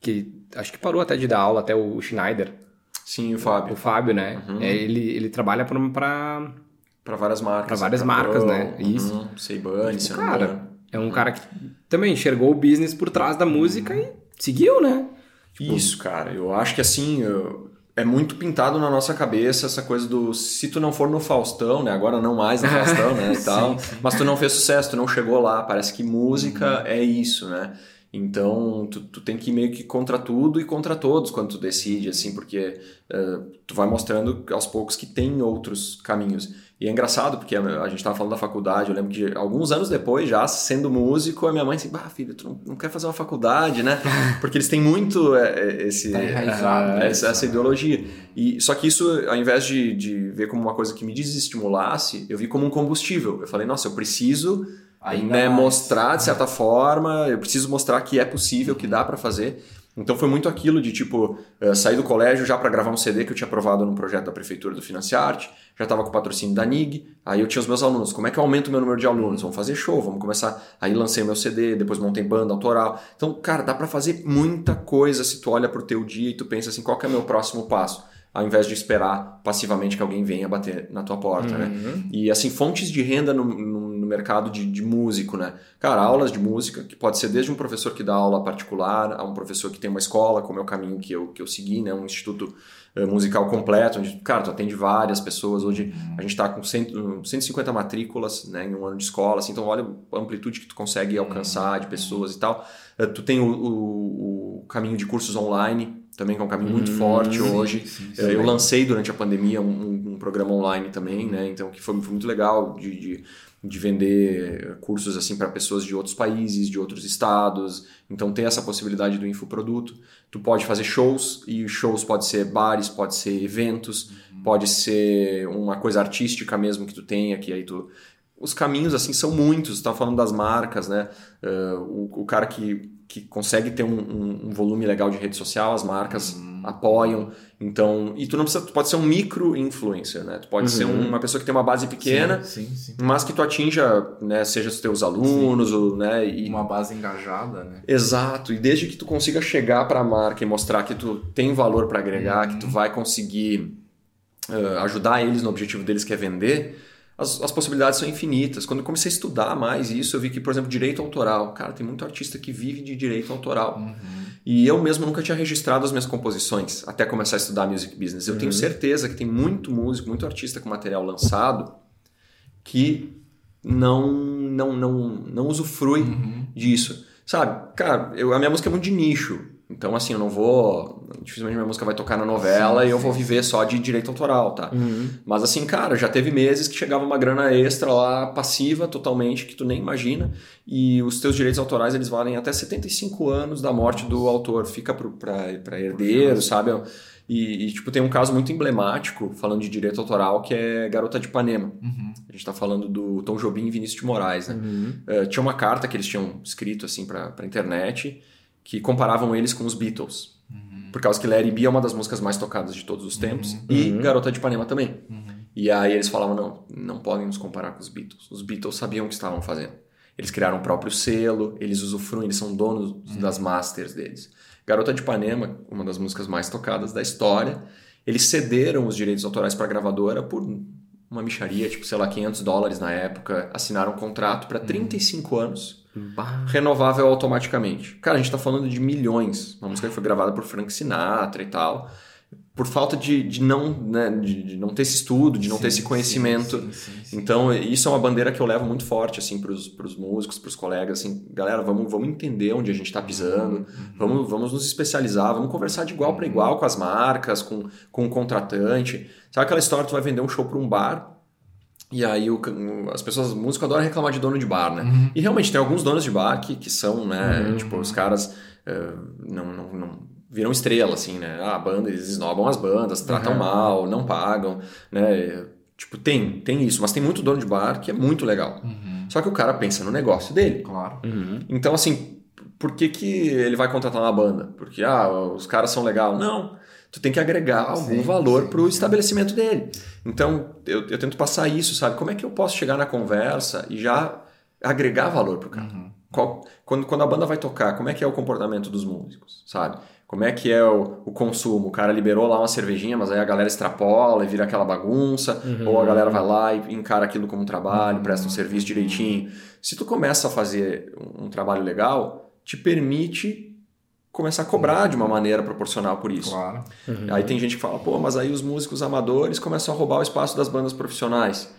que acho que parou até de dar aula, até o Schneider. Sim, o Fábio. O Fábio, né? Uhum. É, ele, ele trabalha para para várias marcas. Para várias marcas, né? Uhum. Isso. Seibane, tipo, cara, é um cara que também enxergou o business por trás da música uhum. e seguiu, né? Tipo... Isso, cara. Eu acho que assim, eu... é muito pintado na nossa cabeça essa coisa do se tu não for no Faustão, né? Agora não mais no Faustão, né? E tal. sim, sim. Mas tu não fez sucesso, tu não chegou lá. Parece que música uhum. é isso, né? Então, tu, tu tem que ir meio que contra tudo e contra todos quando tu decide, assim, porque uh, tu vai mostrando aos poucos que tem outros caminhos. E é engraçado, porque a, a gente estava falando da faculdade, eu lembro que alguns anos depois, já sendo músico, a minha mãe assim, bah, filho, tu não, não quer fazer uma faculdade, né? Porque eles têm muito é, esse, tá uh, essa, essa, ideologia. E, só que isso, ao invés de, de ver como uma coisa que me desestimulasse, eu vi como um combustível. Eu falei, nossa, eu preciso Ainda né, mostrar de certa forma, eu preciso mostrar que é possível, que dá para fazer. Então foi muito aquilo de tipo, uh, sair do colégio já para gravar um CD que eu tinha aprovado num projeto da prefeitura do Financiarte, já estava com o patrocínio da NIG, aí eu tinha os meus alunos, como é que eu aumento o meu número de alunos? Vamos fazer show, vamos começar. Aí lancei meu CD, depois montei banda autoral. Então, cara, dá para fazer muita coisa se tu olha pro teu dia e tu pensa assim, qual que é o meu próximo passo? Ao invés de esperar passivamente que alguém venha bater na tua porta, né? uhum. né? E assim, fontes de renda no, no mercado de, de, músico, né? Cara, aulas de música, que pode ser desde um professor que dá aula particular, a um professor que tem uma escola, como é o caminho que eu, que eu segui, né? Um instituto uh, musical completo, onde, cara, tu atende várias pessoas. Hoje a gente está com cento, 150 matrículas né, em um ano de escola, assim, então olha a amplitude que tu consegue alcançar de pessoas e tal. Uh, tu tem o, o, o caminho de cursos online, também que é um caminho muito hum, forte sim, hoje. Sim, sim, eu lancei durante a pandemia um, um, programa online também, né? Então que foi, foi muito legal de, de, de vender cursos assim para pessoas de outros países, de outros estados. Então tem essa possibilidade do infoproduto. Tu pode fazer shows e shows pode ser bares, pode ser eventos, uhum. pode ser uma coisa artística mesmo que tu tenha que aí tu os caminhos assim são muitos. Está falando das marcas, né? Uh, o, o, cara que, que consegue ter um, um, um, volume legal de rede social, as marcas uhum. apoiam. Então, e tu não precisa, tu pode ser um micro influencer, né? Tu pode uhum. ser uma pessoa que tem uma base pequena, sim, sim, sim. mas que tu atinja, né, seja os teus alunos, ou, né, e... uma base engajada, né? Exato. E desde que tu consiga chegar para a marca e mostrar que tu tem valor para agregar, uhum. que tu uhum. vai conseguir uh, ajudar eles no objetivo deles que é vender, as, as, possibilidades são infinitas. Quando eu comecei a estudar mais isso, eu vi que, por exemplo, direito autoral. Cara, tem muito artista que vive de direito autoral. Uhum. E eu mesmo nunca tinha registrado as minhas composições até começar a estudar music business. Eu uhum. tenho certeza que tem muito músico, muito artista com material lançado que não não não não usufrui uhum. disso. Sabe? Cara, eu, a minha música é muito de nicho. Então, assim, eu não vou. Dificilmente minha música vai tocar na novela sim, e eu vou viver só de direito autoral, tá? Uhum. Mas, assim, cara, já teve meses que chegava uma grana extra lá, passiva totalmente, que tu nem imagina. E os teus direitos autorais, eles valem até 75 anos da morte do autor. Fica para herdeiro, sabe? E, e, tipo, tem um caso muito emblemático, falando de direito autoral, que é Garota de Ipanema. Uhum. A gente tá falando do Tom Jobim e Vinícius de Moraes, né? Uh, tinha uma carta que eles tinham escrito, assim, pra, pra internet que comparavam eles com os Beatles. Uhum. Por causa que Larry B é uma das músicas mais tocadas de todos os tempos. Uhum. E Uhum. Garota de Ipanema também. Uhum. E aí eles falavam, não, não podem nos comparar com os Beatles. Os Beatles sabiam o que estavam fazendo. Eles criaram o próprio selo, eles usufruem, eles são donos das masters deles. Garota de Ipanema, uma das músicas mais tocadas da história, eles cederam os direitos autorais para a gravadora por uma micharia, tipo, sei lá, 500 dólares na época, assinaram um contrato para 35 anos, Bah. renovável automaticamente. Cara, a gente tá falando de milhões. Uma música que foi gravada por Frank Sinatra e tal. Por falta de, de não, né, de, de não ter esse estudo, de não ter Sim, esse conhecimento. sim, sim. Então, isso é uma bandeira que eu levo muito forte, assim, pros, pros músicos, pros colegas, assim, galera, vamos, vamos entender onde a gente tá pisando, Uhum. vamos, vamos nos especializar, vamos conversar de igual para igual com as marcas, com, com o contratante. Sabe aquela história, tu vai vender um show para um bar, e aí o, as pessoas, os músicos adoram reclamar de dono de bar, né? Uhum. E realmente tem alguns donos de bar que, que são, né, Uhum. tipo, os caras eh, não, não, não viram estrela, assim, né? Ah, a banda, eles esnobam as bandas, tratam Uhum. mal, não pagam, né? Tipo, tem, tem isso, mas tem muito dono de bar que é muito legal. Uhum. Só que o cara pensa no negócio dele. Claro. Uhum. Então, assim, por que, que ele vai contratar uma banda? Porque, ah, os caras são legais. Não. Tu tem que agregar algum Sim, valor pro sim. estabelecimento dele. Então, eu, eu tento passar isso, sabe? Como é que eu posso chegar na conversa e já agregar valor pro cara? Uhum. Qual- quando, quando a banda vai tocar, como é que é o comportamento dos músicos, sabe? Como é que é o, o consumo? O cara liberou lá uma cervejinha, mas aí a galera extrapola e vira aquela bagunça, Uhum. ou a galera vai lá e encara aquilo como um trabalho, Uhum. presta um serviço direitinho. Se tu começa a fazer um, um trabalho legal, te permite começar a cobrar de uma maneira proporcional por isso. Claro. Uhum. Aí tem gente que fala, pô, mas aí os músicos amadores começam a roubar o espaço das bandas profissionais.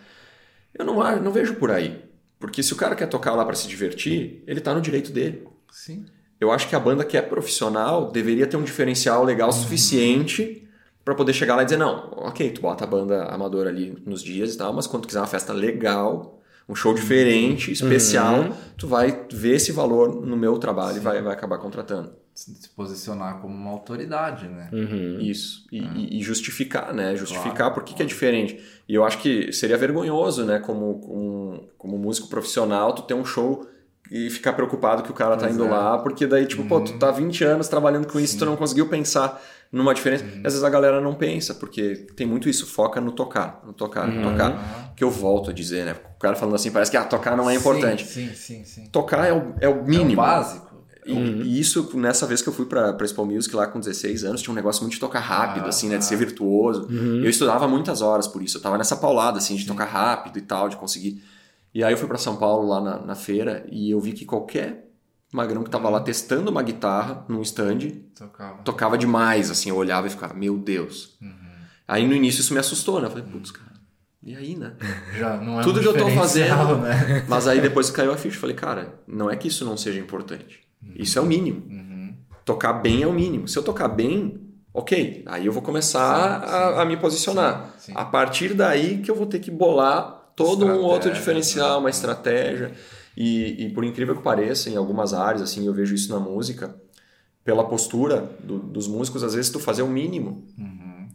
Eu não, não vejo por aí. Porque se o cara quer tocar lá para se divertir, ele tá no direito dele. Sim. Eu acho que a banda que é profissional deveria ter um diferencial legal Uhum. suficiente para poder chegar lá e dizer, não, ok, tu bota a banda amadora ali nos dias e tal, mas quando tu quiser uma festa legal, um show diferente, especial, Uhum. tu vai ver esse valor no meu trabalho e vai, vai acabar contratando. Se posicionar como uma autoridade, né? Uhum. Isso. E, Uhum. e- justificar, né? Justificar Claro, por que, que é diferente. E eu acho que seria vergonhoso, né? Como, como, como músico profissional, tu ter um show e ficar preocupado que o cara tá Pois indo é. lá, porque daí, tipo, pô, tu tá 20 anos trabalhando com isso, tu não conseguiu pensar numa diferença. Uhum. E às vezes a galera não pensa, porque tem muito isso, foca no tocar, no tocar, no Uhum. tocar. Que eu volto a dizer, né? O cara falando assim, parece que ah, tocar não é importante. Sim, sim, sim. sim. Tocar é o, é o É o mínimo. básico. E, e isso, nessa vez que eu fui pra, pra Expo Music lá com 16 anos, tinha um negócio muito de tocar rápido, Ah, assim, né? De ah. ser virtuoso. Uhum. Eu estudava muitas horas por isso. Eu tava nessa paulada, assim, de tocar rápido e tal, de conseguir. E aí eu fui pra São Paulo lá na, na feira e eu vi que qualquer magrão que tava lá testando uma guitarra num stand Tocava. tocava demais, assim. Eu olhava e ficava, meu Deus. Uhum. Aí no início isso me assustou, né? Eu falei, putz, cara, e aí, né? Já não é Tudo que eu tô fazendo. Né? Mas aí depois caiu a ficha, eu falei, cara, não é que isso não seja importante. Isso é o mínimo. Uhum. Tocar bem é o mínimo. Se eu tocar bem, ok. Aí eu vou começar Sim, sim. a, a me posicionar. Sim. A partir daí que eu vou ter que bolar todo um Estratégia, outro diferencial, uma né? estratégia. E, e por incrível que pareça, em algumas áreas, assim, eu vejo isso na música, pela postura do- dos músicos, às vezes tu fazer o mínimo, Uhum.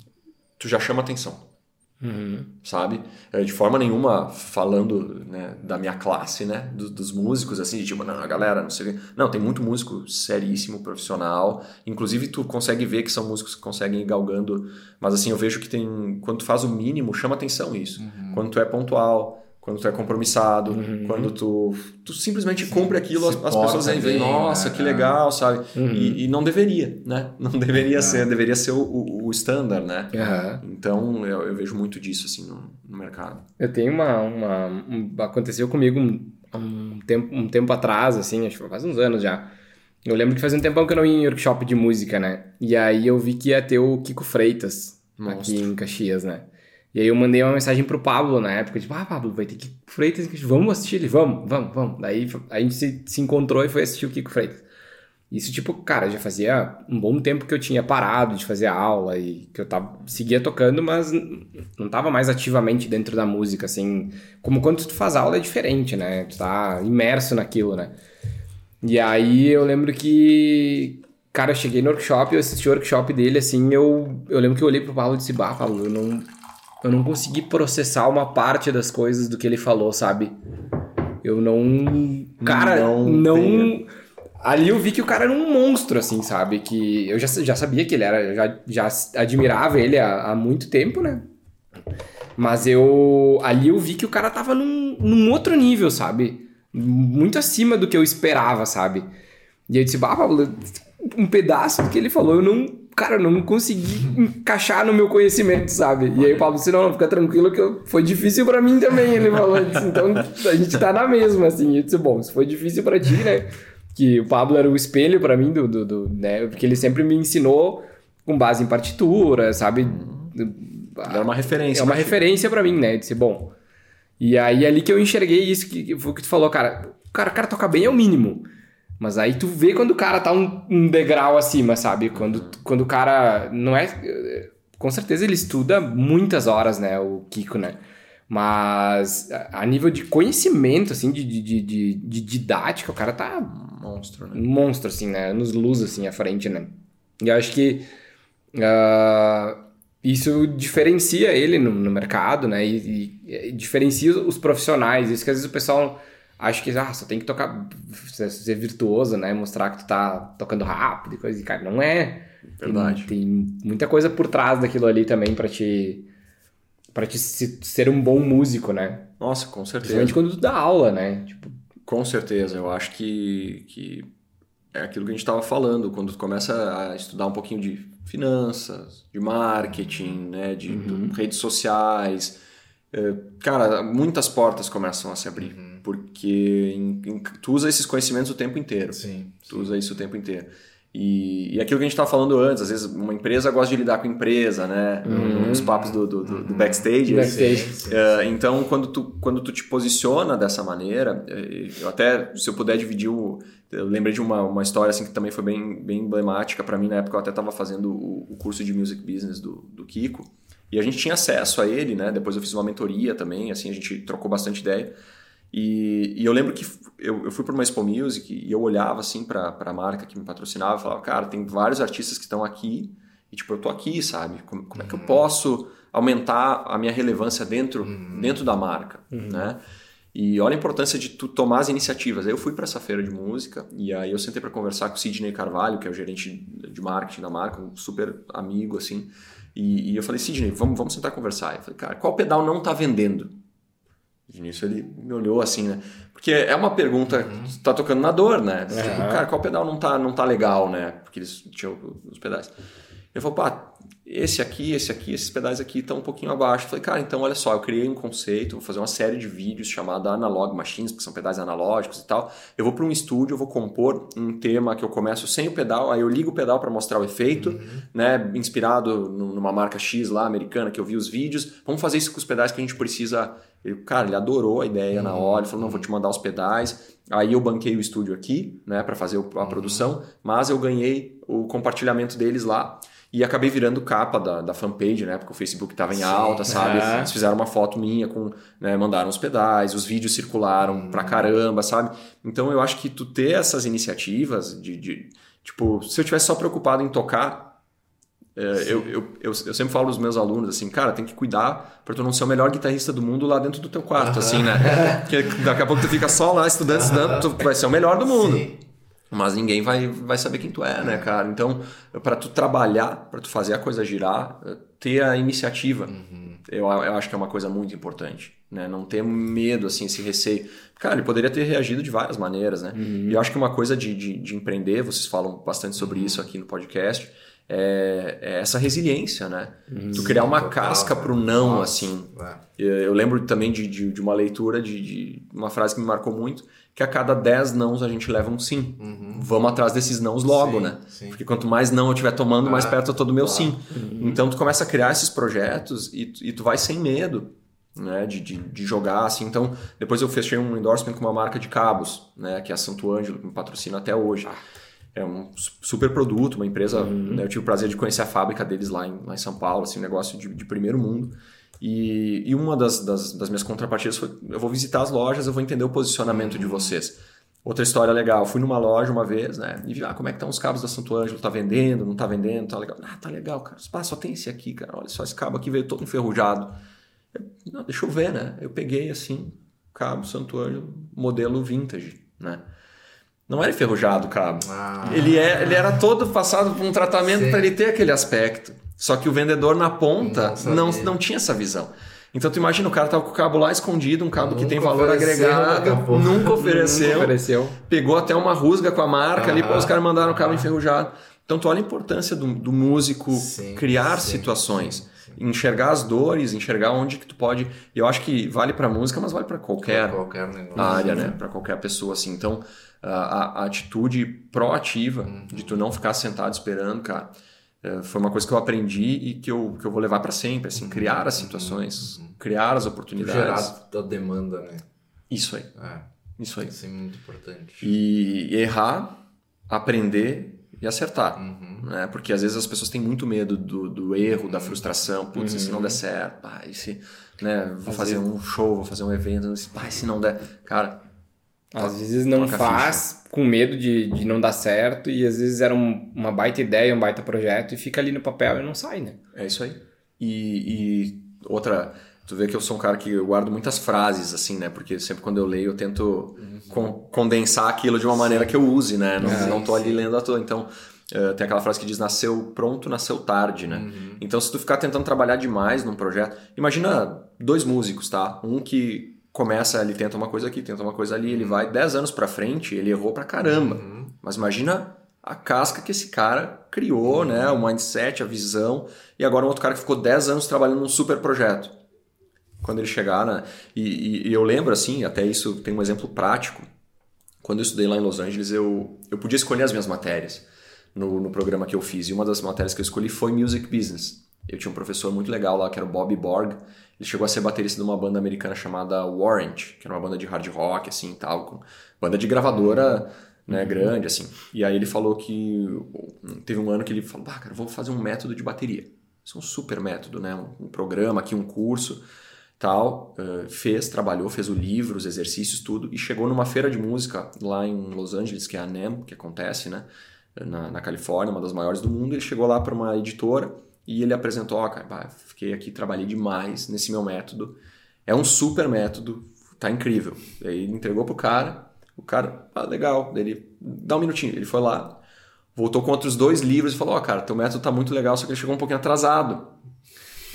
tu já chama atenção Uhum. sabe? É, De forma nenhuma falando né, da minha classe, né? do- dos músicos, assim, de tipo, não, a galera, não sei o quê. Não, tem muito músico seríssimo, profissional. Inclusive, tu consegue ver que são músicos que conseguem ir galgando. Mas, assim, eu vejo que tem. Quando tu faz o mínimo, chama atenção isso. Uhum. Quando tu é pontual. Quando tu é compromissado, Uhum. quando tu, tu simplesmente cumpre aquilo, as, as pessoas veem, bem, nossa, né? que legal, sabe? Uhum. E, e não deveria, né? Não deveria É. ser, deveria ser o, standard, né? Aham. Então, eu, eu vejo muito disso, assim, no, no mercado. Eu tenho uma, uma um- aconteceu comigo um, um tempo um tempo atrás, assim, acho que faz uns anos já. Eu lembro que faz um tempão que eu não ia em workshop de música, né? E aí eu vi que ia ter o Kiko Freitas Monstro. aqui em Caxias, né? E aí eu mandei uma mensagem pro Pablo na época, tipo, ah, Pablo, vai ter Kiko Freitas vamos assistir ele, vamos, vamos, vamos. Daí a gente se, se encontrou e foi assistir o Kiko Freitas. Isso, tipo, cara, já fazia um bom tempo que eu tinha parado de fazer aula e que eu tava, seguia tocando, mas não tava mais ativamente dentro da música, assim. Como quando tu faz aula é diferente, né? Tu tá imerso naquilo, né? E aí eu lembro que, cara, eu cheguei no workshop, eu assisti o workshop dele, assim, eu, eu lembro que eu olhei pro Paulo e disse, bah, Paulo, eu não, eu não consegui processar uma parte das coisas do que ele falou, sabe? Eu não. Cara, Não não. ali eu vi que o cara era um monstro, assim, sabe? Que eu já, já sabia que ele era, já, já admirava ele há, há muito tempo, né? Mas eu. Ali eu vi que o cara tava num, num outro nível, sabe? Muito acima do que eu esperava, sabe? E eu disse, bah, Pablo, um pedaço do que ele falou, eu não. Cara, eu não consegui encaixar no meu conhecimento, sabe? E aí o Pablo disse, não, não, fica tranquilo que eu, foi difícil para mim também, ele falou. Disse, então a gente tá na mesma, assim. Eu disse, bom, se foi difícil para ti, né? Que o Pablo era o espelho para mim do, do, do, né? Porque ele sempre me ensinou com base em partitura, sabe? Era uma referência. É uma referência para mim, né? Eu disse, bom. E aí ali que eu enxerguei isso que foi o que tu falou, cara. Cara, o cara toca bem é o mínimo. Mas aí tu vê quando o cara tá um, um degrau acima, sabe? Quando, quando o cara não é. Com certeza ele estuda muitas horas, né? O Kiko, né? Mas a nível de conhecimento, assim, de, de, de, de didática, o cara tá. Monstro, né? Monstro, assim, né? Nos luz, assim, à frente, né? E eu acho que. Uh, isso diferencia ele no, no mercado, né? E, e, e, diferencia os profissionais. Isso que às vezes o pessoal acha que ah, só tem que tocar, ser virtuoso, né? Mostrar que tu tá tocando rápido e coisa. E, cara, não é. Verdade. Tem, tem muita coisa por trás daquilo ali também para te para te ser um bom músico, né? Nossa, com certeza. Principalmente quando tu dá aula, né? Tipo... Com certeza. Eu acho que, que é aquilo que a gente estava falando. Quando tu começa a estudar um pouquinho de finanças, de marketing, né? De, uhum. redes sociais... É, cara, muitas portas começam a se abrir. Uhum. Porque em, em, tu usa esses conhecimentos o tempo inteiro. Sim. Tu sim. usa isso o tempo inteiro. E, e aquilo que a gente estava falando antes, às vezes uma empresa gosta de lidar com empresa, né? Uhum. Nos papos do, do, do, do backstage. backstage. Sim, sim. Uh, então, quando tu, quando tu te posiciona dessa maneira, eh, eu até, se eu puder dividir o... Eu lembrei de uma, uma história assim, que também foi bem, bem emblemática para mim, na época eu até estava fazendo o, o, curso de Music Business do, do Kiko, e a gente tinha acesso a ele, né? Depois eu fiz uma mentoria também, assim, a gente trocou bastante ideia. E, e, eu lembro que eu, eu fui para uma Expo Music e eu olhava assim para a marca que me patrocinava e falava, cara, tem vários artistas que estão aqui e tipo, eu tô aqui, sabe? Como, como é que eu uhum. posso aumentar a minha relevância dentro, uhum. dentro da marca, uhum. né? E olha a importância de tu tomar as iniciativas. Aí eu fui para essa feira de música e aí eu sentei para conversar com o Sidney Carvalho, que é o gerente de marketing da marca, um super amigo assim. E, e eu falei, Sidney, vamos, vamos sentar e conversar. Eu falei, cara, qual pedal não tá vendendo? De início ele me olhou assim, né? Porque é uma pergunta uhum. que tá tocando na dor, né? Tipo, cara, qual pedal não tá, não tá legal, né? Porque eles tinham os pedais. Ele falou, pá, esse aqui, esse aqui, esses pedais aqui estão um pouquinho abaixo. Eu falei, cara, então olha só, eu criei um conceito, vou fazer uma série de vídeos chamada Analog Machines, porque são pedais analógicos e tal. Eu vou para um estúdio, eu vou compor um tema que eu começo sem o pedal, aí eu ligo o pedal para mostrar o efeito, uhum. né? Inspirado numa marca X lá, americana, que eu vi os vídeos. Vamos fazer isso com os pedais que a gente precisa. Ele, cara, ele adorou a ideia uhum. na hora, ele falou, não, vou te mandar os pedais. Aí eu banquei o estúdio aqui, né, para fazer a uhum. produção, mas eu ganhei o compartilhamento deles lá. E acabei virando capa da, da fanpage, né? Porque o Facebook estava em Sim, alta, sabe? É. Eles fizeram uma foto minha com. Né, mandaram os pedais, os vídeos circularam hum. pra caramba, sabe? Então eu acho que tu ter essas iniciativas de. de tipo, se eu tivesse só preocupado em tocar. É, eu, eu, eu, eu, sempre falo aos meus alunos assim, cara, tem que cuidar para tu não ser o melhor guitarrista do mundo lá dentro do teu quarto, assim, né? Porque daqui a pouco tu fica só lá estudando, estudando, tu vai ser o melhor do mundo. Sim. Mas ninguém vai, vai saber quem tu é, né, cara? Então, para tu trabalhar, para tu fazer a coisa girar, eh, ter a iniciativa, uhum. eu, eu acho que é uma coisa muito importante, né? Não ter medo, assim, esse receio. Cara, ele poderia ter reagido de várias maneiras, né? Uhum. E eu acho que uma coisa de, de, de, empreender, vocês falam bastante sobre uhum. isso aqui no podcast, é, é essa resiliência, né? Uhum. Tu criar uma casca pro não, Nossa. assim. É. Eu lembro também de, de, de uma leitura de, de uma frase que me marcou muito, que a cada 10 nãos a gente leva um sim. Uhum. Vamos atrás desses nãos logo, sim, né? Sim. Porque quanto mais não eu estiver tomando, ah, mais perto eu tô do meu sim. Uhum. Então tu começa a criar esses projetos e, e tu vai sem medo. Né, de, de, de, jogar assim. Então, depois eu fechei um endorsement com uma marca de cabos, né, que é a Santo Ângelo, que me patrocina até hoje. É um super produto, uma empresa. Uhum. Né, eu tive o prazer de conhecer a fábrica deles lá em, lá em São Paulo, assim, um negócio de, de primeiro mundo. E, e uma das, das, das, minhas contrapartidas foi: eu vou visitar as lojas, eu vou entender o posicionamento uhum. de vocês. Outra história legal, fui numa loja uma vez, né? E vi, ah, como é que estão os cabos da Santo Ângelo? Tá vendendo, não tá vendendo? Tá legal. Ah, tá legal, cara. Ah, só tem esse aqui, cara. Olha só, esse cabo aqui veio todo enferrujado. Eu, não, deixa eu ver, né? Eu peguei assim, cabo Santo Ângelo, modelo vintage, né? Não era enferrujado o cabo. Ah. Ele, é, ele era todo passado por um tratamento para ele ter aquele aspecto. Só que o vendedor na ponta não, não, não tinha essa visão. Então tu imagina, o cara tava com o cabo lá escondido, um cabo nunca que tem valor agregado, nunca ofereceu, nunca ofereceu, pegou até uma rusga com a marca ali, pô, os caras mandaram o cabo enferrujado. Então tu olha a importância do, do músico sim, criar sim, situações, sim, enxergar as dores, enxergar onde que tu pode. Eu acho que vale para música, mas vale para qualquer, qualquer área, né? Para qualquer pessoa assim. Então a, a atitude proativa uhum. de tu não ficar sentado esperando, cara é, foi uma coisa que eu aprendi e que eu, que eu vou levar para sempre, assim, criar as situações, uhum. criar as oportunidades. Gerar da demanda, né? Isso aí. É. Isso aí. Isso é muito importante. E errar, aprender e acertar. Uhum. Né? Porque às vezes as pessoas têm muito medo do, do erro, uhum. da frustração. Putz, uhum. se não der certo, pá, se, né, vou fazer... fazer um show, vou fazer um evento, pá, se não der. Cara, às vezes não faz com medo de, de não dar certo e às vezes era um, uma baita ideia, um baita projeto e fica ali no papel e não sai, né? É isso aí. E, e outra, tu vê que eu sou um cara que eu guardo muitas frases, assim, né? Porque sempre quando eu leio eu tento uhum. con condensar aquilo de uma maneira que eu use, né? Não, é, não tô ali lendo à toa. Então, uh, tem aquela frase que diz nasceu pronto, nasceu tarde, né? Uhum. Então, se tu ficar tentando trabalhar demais num projeto... Imagina dois músicos, tá? Um que começa, ele tenta uma coisa aqui, tenta uma coisa ali, ele uhum. vai 10 anos para frente, ele errou pra caramba. Uhum. Mas imagina a casca que esse cara criou, uhum. né? O mindset, a visão. E agora um outro cara que ficou 10 anos trabalhando num super projeto. Quando ele chegar, né? E, e, e, eu lembro, assim, até isso tem um exemplo prático. Quando eu estudei lá em Los Angeles, eu, eu podia escolher as minhas matérias no, no programa que eu fiz. E uma das matérias que eu escolhi foi Music Business. Eu tinha um professor muito legal lá, que era o Bob Borg. Ele chegou a ser baterista de uma banda americana chamada Warrant, que era uma banda de hard rock, assim, tal, com banda de gravadora, né, uhum. grande, assim. E aí ele falou que teve um ano que ele falou, ah, cara, vou fazer um método de bateria. Isso é um super método, né? Um programa aqui, um curso, tal. Uh, fez, trabalhou, fez o livro, os exercícios, tudo. E chegou numa feira de música lá em Los Angeles, que é a NEM, que acontece, né? Na, na Califórnia, uma das maiores do mundo. Ele chegou lá para uma editora e ele apresentou, ó, cara, fiquei aqui, trabalhei demais nesse meu método. É um super método, tá incrível. Aí ele entregou pro cara, o cara, ah, legal. Ele, dá um minutinho. Ele foi lá, voltou com outros dois livros e falou, ó, cara, teu método tá muito legal, só que ele chegou um pouquinho atrasado.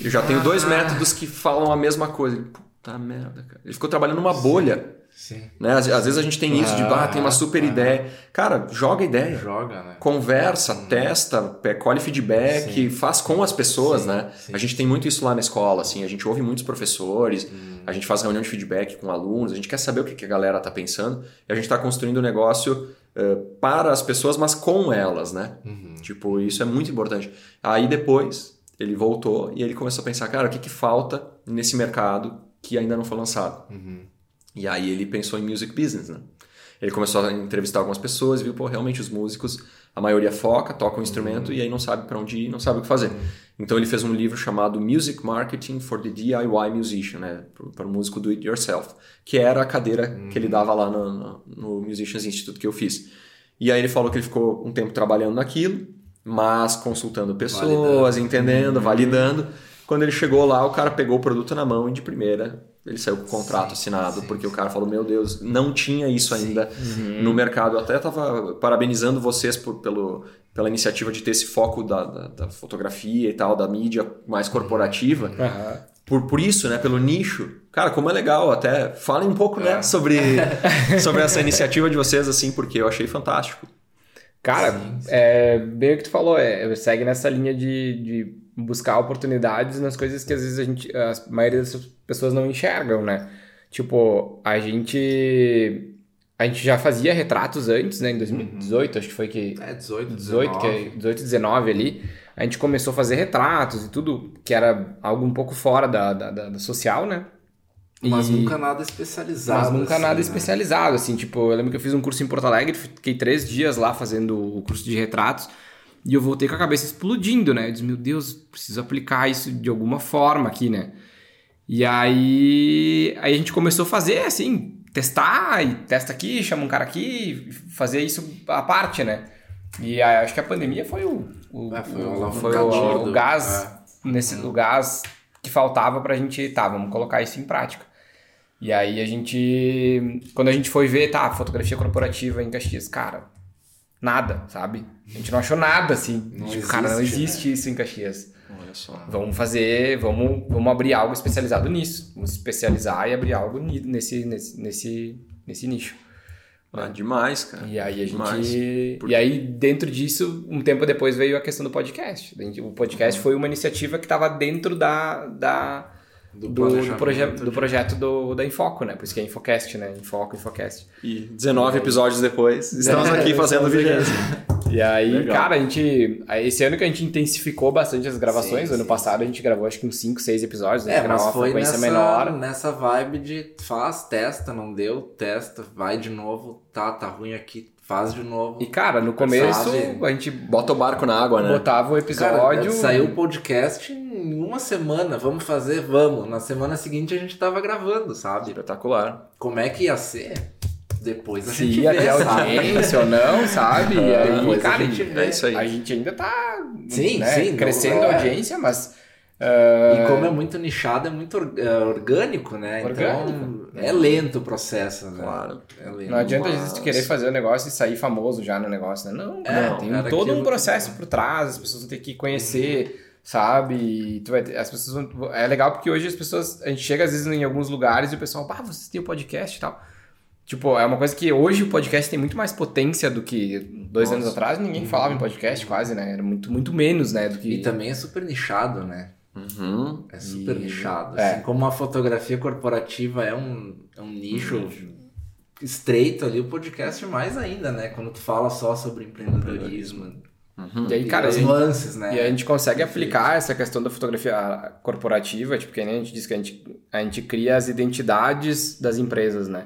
Eu já ah, tenho dois métodos que falam a mesma coisa. Puta merda, cara. Ele ficou trabalhando numa bolha. Sim. Né? Às, às, vezes a gente tem isso de, ah, tem uma super ah, ideia. Cara, joga ideia. Joga, né? Conversa, hum. testa, colhe feedback, sim. faz com as pessoas, sim, né? Sim. A gente tem muito isso lá na escola, assim. A gente ouve muitos professores, hum. a gente faz reunião de feedback com alunos, a gente quer saber o que, que a galera tá pensando e a gente está construindo um negócio uh, para as pessoas, mas com elas, né? Uhum. Tipo, isso é muito importante. Aí depois ele voltou e ele começou a pensar, cara, o que, que falta nesse mercado que ainda não foi lançado? Uhum. E aí ele pensou em music business, né? Ele começou a entrevistar algumas pessoas e viu, pô, realmente os músicos, a maioria foca, toca um instrumento uhum. e aí não sabe para onde ir, não sabe o que fazer. Uhum. Então ele fez um livro chamado Music Marketing for the DIY Musician, né? Para o músico do it yourself, que era a cadeira uhum. que ele dava lá no, no, no Musicians Institute que eu fiz. E aí ele falou que ele ficou um tempo trabalhando naquilo, mas consultando pessoas, validando. entendendo, uhum. validando. Quando ele chegou lá, o cara pegou o produto na mão e de primeira ele saiu com o contrato sim, assinado, sim, porque sim. o cara falou: Meu Deus, não tinha isso ainda uhum. no mercado. Eu até estava parabenizando vocês por, pelo, pela iniciativa de ter esse foco da, da, da fotografia e tal, da mídia mais corporativa. Uhum. Por, por isso, né, pelo nicho. Cara, como é legal, até falem um pouco né, é. sobre, sobre essa iniciativa de vocês, assim, porque eu achei fantástico. Cara, é bem o que tu falou, é, segue nessa linha de, de buscar oportunidades nas coisas que às vezes a gente, a maioria das pessoas não enxergam, né? Tipo, a gente a gente já fazia retratos antes, né? Em 2018, uhum. acho que foi que é 18, 18, 19. que é 18, 19 ali. A gente começou a fazer retratos e tudo, que era algo um pouco fora da, da, da social, né? Mas e... nunca nada especializado. Mas nunca assim, nada né? especializado, assim, tipo, eu lembro que eu fiz um curso em Porto Alegre, fiquei três dias lá fazendo o curso de retratos. E eu voltei com a cabeça explodindo, né? Eu disse, meu Deus, preciso aplicar isso de alguma forma aqui, né? E aí, aí a gente começou a fazer assim, testar, e testa aqui, chama um cara aqui, fazer isso à parte, né? E aí, acho que a pandemia foi o, o, é, foi o, foi o, o gás, é. nesse, o gás que faltava pra gente, tá, vamos colocar isso em prática. E aí a gente. Quando a gente foi ver, tá, fotografia corporativa em Caxias, cara, nada, sabe? A gente não achou nada assim. Não tipo, cara, não existe, existe isso em Caxias. Olha só. Vamos fazer, vamos, vamos abrir algo especializado nisso. Vamos especializar e abrir algo nesse, nesse, nesse, nesse nicho. Ah, demais, cara. E aí a Demais. gente. Porque- E aí, dentro disso, um tempo depois veio a questão do podcast. O podcast foi uma iniciativa que estava dentro da, da, do, do, proje do de- projeto do, da Infoco, né? Por isso que é Infocast, né? Infoco, Infocast. E 19 episódios depois, estamos aqui fazendo vigésimo. E aí, Legal. cara, a gente. Esse ano que a gente intensificou bastante as gravações. Sim, ano sim, passado a gente gravou acho que uns 5, 6 episódios, né? É, mas uma foi frequência nessa, menor. nessa vibe de faz, testa, não deu, testa, vai de novo, tá, tá ruim aqui, faz de novo. E, cara, no começo Sabe? a gente Bota o barco na água, né? botava o Cara, episódio. saiu o podcast em uma semana, vamos fazer, vamos. Na semana seguinte a gente tava gravando, sabe? Espetacular. Como é que ia ser? Depois a se gente ia vê, ter sabe? audiência ou não, sabe? E aí, Depois a cara, gente vê. É isso aí. a gente ainda tá Sim, né, sim, crescendo é. a audiência, mas. Ah, E como é muito nichado, é muito é, orgânico, né? Orgânico. Então é lento o processo, né? Claro. É lento. Não adianta a gente querer fazer o negócio e sair famoso já no negócio, né? Não, É, cara, tem era todo um que- processo por trás, as pessoas vão ter que conhecer, sabe? E tu vai ter- as pessoas vão, é legal porque hoje as pessoas, a gente chega às vezes em alguns lugares e o pessoal, pá, vocês têm o podcast e tal. Tipo, é uma coisa que hoje o podcast tem muito mais potência do que dois Nossa. anos atrás, ninguém falava em podcast quase, né? Era muito, muito menos, né? Do que... E também é super nichado, né? Uhum. É super E- nichado. é. Assim como a fotografia corporativa é um, é um nicho estreito ali, o podcast mais ainda, né? Quando tu fala só sobre empreendedorismo. Uhum. E aí, cara, as a gente- nuances, né? E a gente consegue aplicar essa questão da fotografia corporativa, tipo, que nem a gente diz que a gente, a gente cria as identidades das empresas, né?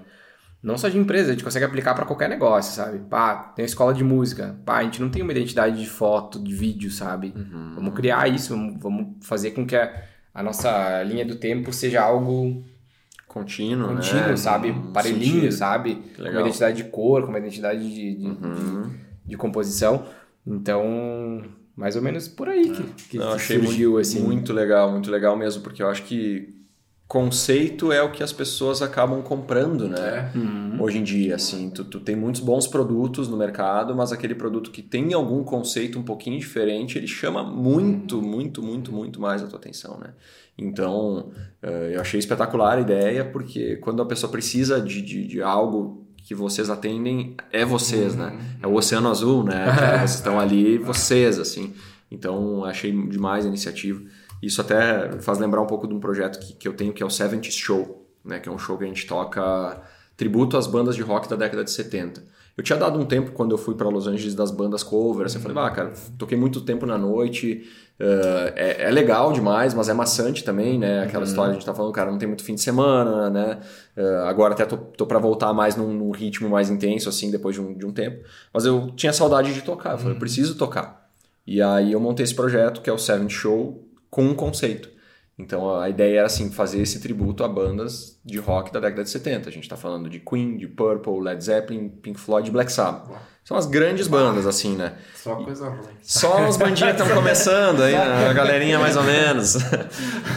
Não só de empresa, a gente consegue aplicar para qualquer negócio, sabe? Pá, tem uma escola de música. Pá, a gente não tem uma identidade de foto, de vídeo, sabe? Uhum. Vamos criar isso, vamos, fazer com que a, a nossa linha do tempo seja algo Contínuo, contínuo, né? sabe? Parelhinho, sentido. sabe? Com uma identidade de cor, com uma identidade de, de, Uhum. de composição. Então, mais ou menos por aí que, que, Não, que achei surgiu, muito, assim. muito legal, muito legal mesmo, porque eu acho que conceito é o que as pessoas acabam comprando, né? É. Uhum. Hoje em dia, assim, tu, tu tem muitos bons produtos no mercado, mas aquele produto que tem algum conceito um pouquinho diferente, ele chama muito, muito, muito, muito mais a tua atenção, né? Então, eh, eu achei espetacular a ideia, porque quando a pessoa precisa de, de, de algo que vocês atendem, é vocês, né? É o oceano azul, né? Vocês estão ali, vocês, assim. Então, achei demais a iniciativa. Isso até faz lembrar um pouco de um projeto que, que eu tenho, que é o 70 Show, né? Que é um show que a gente toca tributo às bandas de rock da década de 70. Eu tinha dado um tempo quando eu fui para Los Angeles das bandas covers. Eu falei, ah, cara, toquei muito tempo na noite. eh, é, é legal demais, mas é maçante também, né? Aquela história a gente tá falando, cara, não tem muito fim de semana, né? Eh, agora até tô, tô para voltar mais num, num ritmo mais intenso, assim, depois de um, de um tempo. Mas eu tinha saudade de tocar. Eu falei, eu preciso tocar. E aí eu montei esse projeto, que é o Seven Show, com um conceito. Então a ideia era assim, fazer esse tributo a bandas de rock da década de 70. A gente tá falando de Queen, de Purple, Led Zeppelin, Pink Floyd e Black Sabbath. São as grandes bandas, assim, né? Só coisa ruim. Só as bandinhas estão começando aí, né? a galerinha mais ou menos.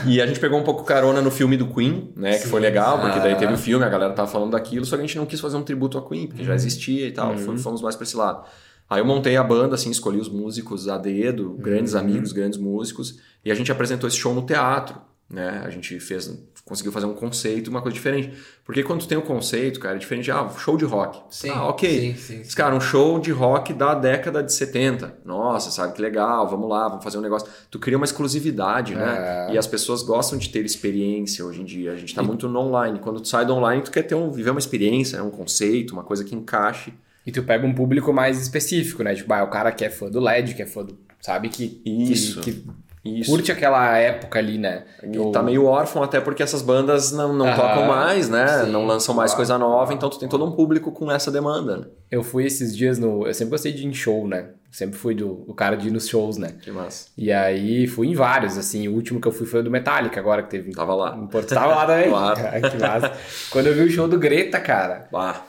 E a gente pegou um pouco carona no filme do Queen, né? Que foi legal, porque daí teve o filme, a galera tava falando daquilo, só que a gente não quis fazer um tributo a Queen, porque já existia e tal, foi- fomos mais pra esse lado. Aí eu montei a banda, assim, escolhi os músicos a dedo, grandes amigos, grandes músicos, e a gente apresentou esse show no teatro, né? A gente fez, conseguiu fazer um conceito, uma coisa diferente. Porque quando tu tem o conceito, cara, é diferente, de, ah, show de rock. Sim, ah, ok. sim, sim, sim. cara, um show de rock da década de 70. Nossa, sabe que legal, vamos lá, vamos fazer um negócio. Tu cria uma exclusividade, né? É. E as pessoas gostam de ter experiência hoje em dia. A gente tá muito no online. Quando tu sai do online, tu quer ter um, viver uma experiência, né? um conceito, uma coisa que encaixe. E tu pega um público mais específico, né? Tipo, ah, o cara que é fã do LED, que é fã do. Sabe? Que, que- Isso. que, Isso. curte aquela época ali, né? E Eu- tá meio órfão até porque essas bandas não, não tocam mais, né? sim, não lançam mais claro, coisa nova, então tu tem todo um público com essa demanda, né? Eu fui esses dias no. Eu sempre gostei de ir em show, né? Sempre fui do, o cara de ir nos shows, né? Que massa. E aí fui em vários, assim. O último que eu fui foi o do Metallica, agora que teve. Tava lá. Em Porto Tava lá também. Claro. que massa. Quando eu vi o show do Greta, cara. Bah,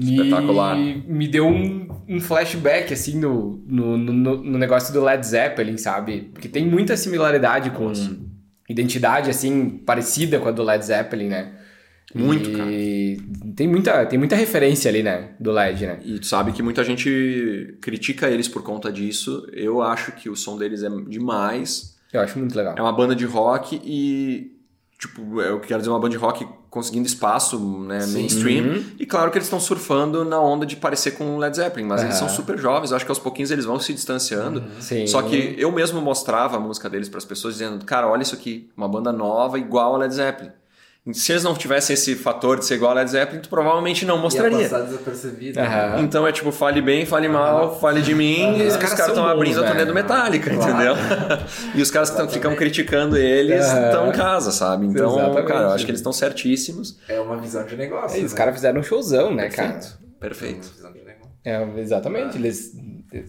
Espetacular. Me deu um, um flashback, assim, no, no, no, no negócio do Led Zeppelin, sabe? Porque tem muita similaridade com identidade, assim, parecida com a do Led Zeppelin, né? Muito, e cara. Tem muita, tem muita referência ali, né? Do LED, né? E tu sabe que muita gente critica eles por conta disso. Eu acho que o som deles é demais. Eu acho muito legal. É uma banda de rock e. Tipo, eu quero dizer uma banda de rock conseguindo espaço, né, mainstream. Uhum. E claro que eles estão surfando na onda de parecer com Led Zeppelin, mas eles Aham. são super jovens. Eu acho que aos pouquinhos eles vão se distanciando. Sim. Só que eu mesmo mostrava a música deles para as pessoas dizendo, cara, olha isso aqui, uma banda nova igual a Led Zeppelin. Se eles não tivessem esse fator de ser igual a Led Zeppelin, tu provavelmente não Ia mostraria. passar desapercebido. Né? Então é tipo, fale bem, fale mal, fale de mim, e os Os caras caras estão abrindo a turnê velho. do Metallica, entendeu? e os caras que tão- ficam criticando eles estão em casa, sabe? Então, Exatamente. cara, eu acho que eles estão certíssimos. É uma visão de negócio. E os né? caram fizeram um showzão, né, cara? Perfeito. É Perfeito. uma visão de negócio. É, exatamente. Eles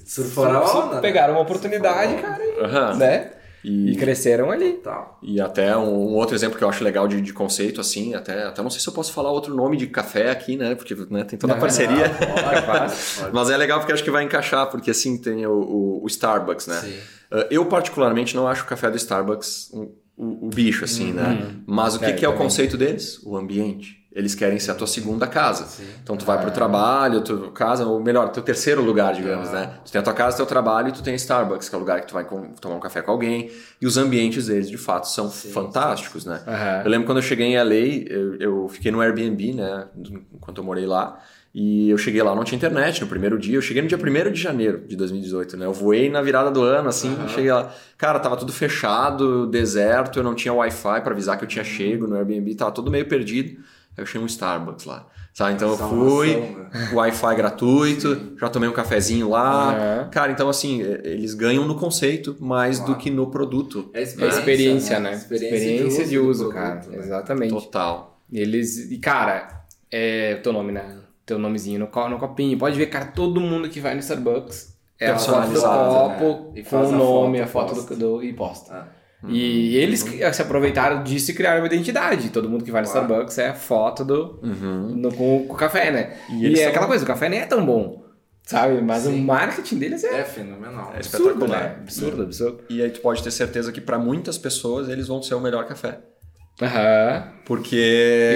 Surfaram a sur- onda, né? pegaram uma oportunidade, Surfaram cara, e, né? E, E cresceram ali. E até um, um outro exemplo que eu acho legal de, de conceito, assim, até, até não sei se eu posso falar outro nome de café aqui, né? Porque né, tem toda a Não, parceria. Pode, pode, pode. Mas é legal porque acho que vai encaixar, porque assim tem o, o- o Starbucks, né? Sim. Uh, Eu, particularmente, não acho o café do Starbucks um- o, o bicho, assim, né? Mas o que, É, que é o conceito deles? O ambiente. Eles querem ser a tua segunda casa. Sim. Então tu vai pro trabalho, tu casa, ou melhor, teu terceiro lugar, digamos, Ah. né? Tu tem a tua casa, teu trabalho e tu tem Starbucks, que é o lugar que tu vai com- tomar um café com alguém. E os ambientes deles, de fato, são fantásticos, né? Aham. Eu lembro quando eu cheguei em LA, eu, eu fiquei no Airbnb, né? Enquanto eu morei lá. E eu cheguei lá, não tinha internet no primeiro dia. Eu cheguei no dia 1 de janeiro de 2018, né? Eu voei na virada do ano, assim, cheguei lá. Cara, tava tudo fechado, deserto, eu não tinha Wi-Fi pra avisar que eu tinha chego no Airbnb, tava tudo meio perdido. Eu achei um Starbucks lá. Sabe? Então eu fui, né? Wi-Fi gratuito, já tomei um cafezinho lá. Aham. Cara, então assim, eles ganham no conceito mais do que no produto. É É experiência, né? Experiência, de uso, do cara. produto, né? Exatamente. Total. Eles. E, cara, é o teu nome, né? Teu nomezinho no, co- no copinho. Pode ver, cara, todo mundo que vai no Starbucks é Personalizado, copo né? E com faz o a nome, foto, a foto posta. do, do- e posta. Ah. E eles que- se aproveitaram disso e criaram uma identidade. Todo mundo que vai no Claro. Starbucks é a foto do, Uhum. no- com, o café, né? E E, eles é são- aquela coisa, o café nem é tão bom, sabe? Mas o Sim. marketing deles é, É fenomenal. É absurdo, espetacular. né? Absurdo, absurdo. E aí tu pode ter certeza que para muitas pessoas eles vão ser o melhor café. Aham. Porque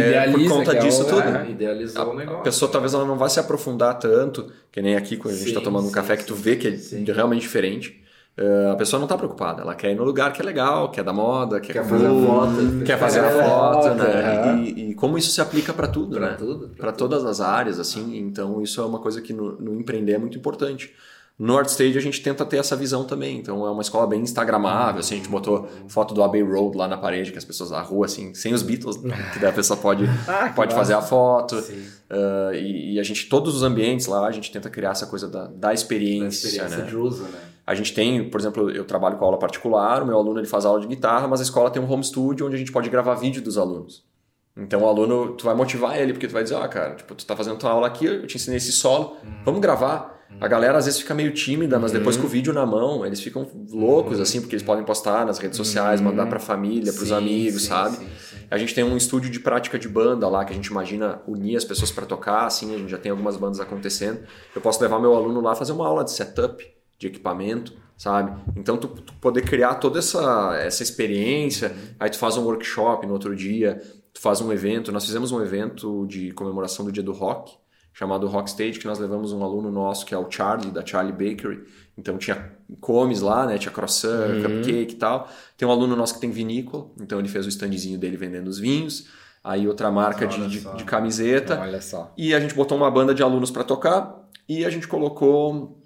Idealiza por conta é disso o- tudo. é. Idealizou o A negócio. pessoa talvez ela não vai se aprofundar tanto, que nem aqui quando a gente Sim, está tomando um sim, café que tu vê que é Sim. realmente diferente. Eh, a pessoa não está preocupada, ela quer ir no lugar que é legal, que é da moda, que é Quer cool, fazer a foto. quer fazer a É, foto, né? aham. E, e como isso se aplica para tudo, Pra né? para todas as áreas, assim. Então, isso é uma coisa que no, no empreender é muito importante. No ArtStage a gente tenta ter essa visão também. Então, é uma escola bem instagramável. Assim, a gente botou foto do Abbey Road lá na parede, que as pessoas na rua, assim, sem os Beatles, que daí a pessoa pode, Ah, pode fazer a foto. Ah, e, e a gente, todos os ambientes lá, a gente tenta criar essa coisa da, da Da experiência, experiência né? de uso, né? A gente tem, por exemplo, eu trabalho com aula particular, o meu aluno ele faz aula de guitarra, mas a escola tem um home studio onde a gente pode gravar vídeo dos alunos. Então o aluno, tu vai motivar ele, porque tu vai dizer, ó, cara, tipo, tu tá fazendo tua aula aqui, eu te ensinei esse solo, vamos gravar. A galera às vezes fica meio tímida, mas depois com o vídeo na mão, eles ficam loucos, assim, porque eles podem postar nas redes sociais, mandar pra família, pros Sim, amigos, sim, sabe? sim. A gente tem um estúdio de prática de banda lá, que a gente imagina unir as pessoas para tocar, assim, a gente já tem algumas bandas acontecendo. Eu posso levar meu aluno lá fazer uma aula de setup, de equipamento, sabe? Então, tu, tu poder criar toda essa, essa experiência, aí tu faz um workshop no outro dia, tu faz um evento. Nós fizemos um evento de comemoração do dia do rock, chamado Rock Stage, que nós levamos um aluno nosso, que é o Charlie, da Charlie Bakery. Então tinha comes lá, né? Tinha croissant, cupcake e tal. Tem um aluno nosso que tem vinícola, então ele fez o standzinho dele vendendo os vinhos. Aí outra marca de, de, de camiseta. Olha só. E a gente botou uma banda de alunos para tocar e a gente colocou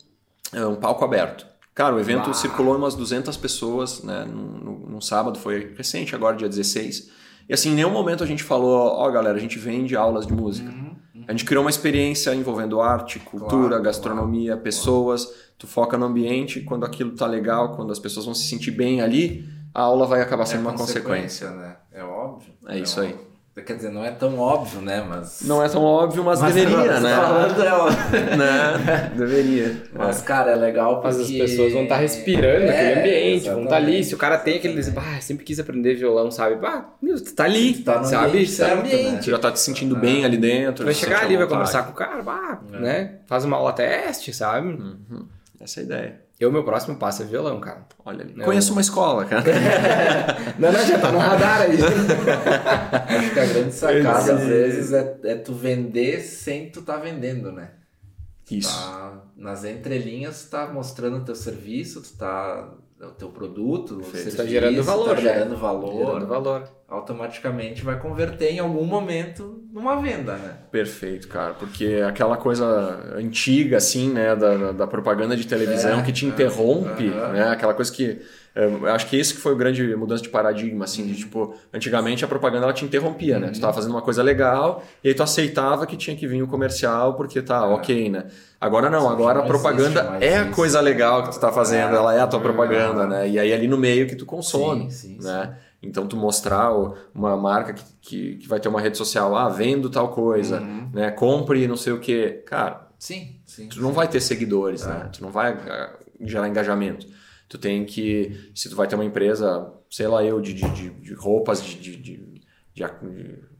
é, um palco aberto. Cara, o evento Uau. circulou umas 200 pessoas, né? Num, num- num sábado, foi recente, agora dia 16. E assim, em nenhum momento a gente falou, ó galera, a gente vende aulas de música. A gente criou uma experiência envolvendo arte, cultura, Claro, gastronomia, pessoas. Tu foca no ambiente, quando aquilo tá legal, quando as pessoas vão se sentir bem ali, a aula vai acabar sendo uma consequência. né? É óbvio. É isso aí. Quer dizer, não é tão óbvio, né? Mas. Não é tão óbvio, mas, Mas deveria, tá né? Falando é óbvio. né? Deveria. Mas, cara, é legal porque... Mas as pessoas vão estar respirando É, aquele ambiente, vão estar ali. Se o cara tem aquele. Ah, sempre quis aprender violão, sabe? Ah, meu, tu tá ali, Tu tá no sabe? ambiente tá certo, né? ambiente. Tu já tá te sentindo bem ali dentro. Vai chegar ali, vai conversar com o cara, bah, né? Faz uma aula teste, sabe? Essa é a ideia. Eu, meu próximo passo é violão, cara. Olha ali. Eu... Conheço uma escola, cara. não, não, já tá no radar aí. Acho que a grande sacada, às vezes, é, é tu vender sem tu tá vendendo, né? Isso. Tá, nas entrelinhas, tu tá mostrando o teu serviço, tu tá o teu produto, o serviço, tá gerando valor, tá gerando valor, gerando valor, automaticamente vai converter em algum momento numa venda, né? Perfeito, cara, porque aquela coisa antiga assim, né, da, da propaganda de televisão é, que te interrompe, é, né, aquela coisa que eu acho que esse que foi o grande mudança de paradigma, assim, de tipo, antigamente a propaganda ela te interrompia, né? Tu estava fazendo uma coisa legal e aí tu aceitava que tinha que vir o comercial porque tá, é. ok, né? Agora não, agora a propaganda é a coisa legal que tu está fazendo, ela é a tua propaganda, né? E aí ali no meio que tu consome, sim, sim, né? Sim. Então, tu mostrar uma marca que, que, que, vai ter uma rede social, ah, vendo tal coisa, uhum. né? Compre não sei o que. Cara, sim, sim, tu não vai ter seguidores, né? é. né? Tu não vai ah, gerar engajamento. Tu tem que, se tu vai ter uma empresa, sei lá eu, de, de, de roupas, de, de, de,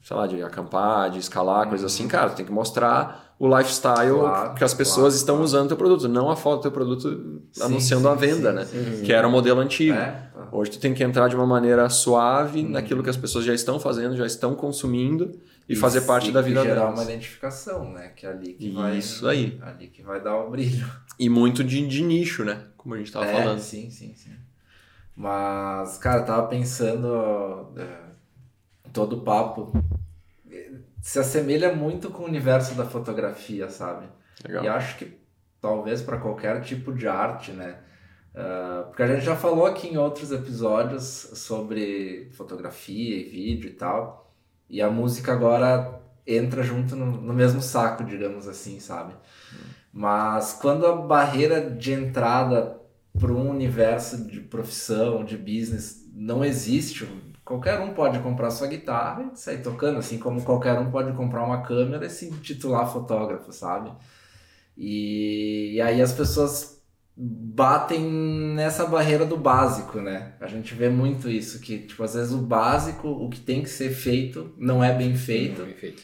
sei lá, de acampar, de escalar, coisa assim, uhum. cara, tu tem que mostrar o lifestyle claro, que as pessoas claro, estão claro. usando o teu produto, não a foto do teu produto sim, anunciando sim, a venda, sim, né? Que era o modelo antigo. É. Hoje tu tem que entrar de uma maneira suave hum. naquilo que as pessoas já estão fazendo, já estão consumindo e, e fazer parte da vida gerar delas. uma identificação, né? Que é ali que Isso vai, aí. Ali que vai dar o brilho. E muito de, de nicho, né? Como a gente tava é, falando. Sim, sim, sim. Mas, cara, eu tava pensando é, todo o papo se assemelha muito com o universo da fotografia, sabe? Legal. E acho que talvez para qualquer tipo de arte, né? Uh, porque a gente já falou aqui em outros episódios sobre fotografia e vídeo e tal, e a música agora entra junto no, no mesmo saco, digamos assim, sabe? Mas quando a barreira de entrada para um universo de profissão, de business, não existe, qualquer um pode comprar sua guitarra e sair tocando, assim como qualquer um pode comprar uma câmera e se titular fotógrafo, sabe? E, e aí as pessoas batem nessa barreira do básico, né? A gente vê muito isso, que tipo, às vezes o básico, o que tem que ser feito, não é bem feito. Não é bem feito.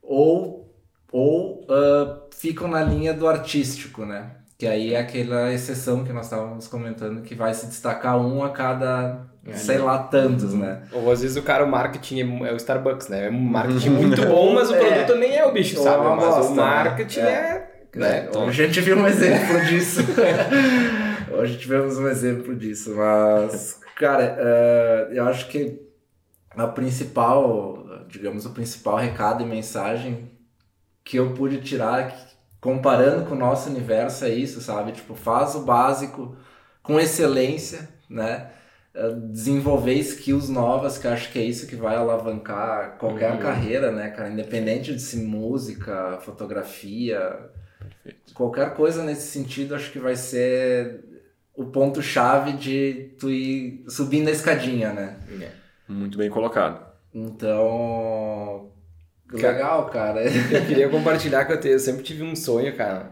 Ou, ou uh, ficam na linha do artístico, né? Que aí é aquela exceção que nós estávamos comentando, que vai se destacar um a cada, sei lá, tantos, né? Ou às vezes o cara, o marketing é o Starbucks, né? É um marketing muito bom, mas o é. produto é. nem é o bicho, sabe? Mas bosta, o né? marketing é... é... Né? Hoje a gente viu um exemplo disso. Hoje tivemos um exemplo disso, mas, cara, uh, eu acho que a principal, digamos, o principal recado e mensagem que eu pude tirar, comparando com o nosso universo, é isso, sabe? Tipo, faz o básico com excelência, né? Eh, desenvolver skills novas, que acho que é isso que vai alavancar qualquer uhum. carreira, né, cara? Independente de se música, fotografia, Perfeito. qualquer coisa nesse sentido, acho que vai ser o ponto-chave de tu ir subindo a escadinha, né? É. Muito bem colocado. Então, Legal, cara. Eu queria compartilhar que eu, te, eu sempre tive um sonho, cara,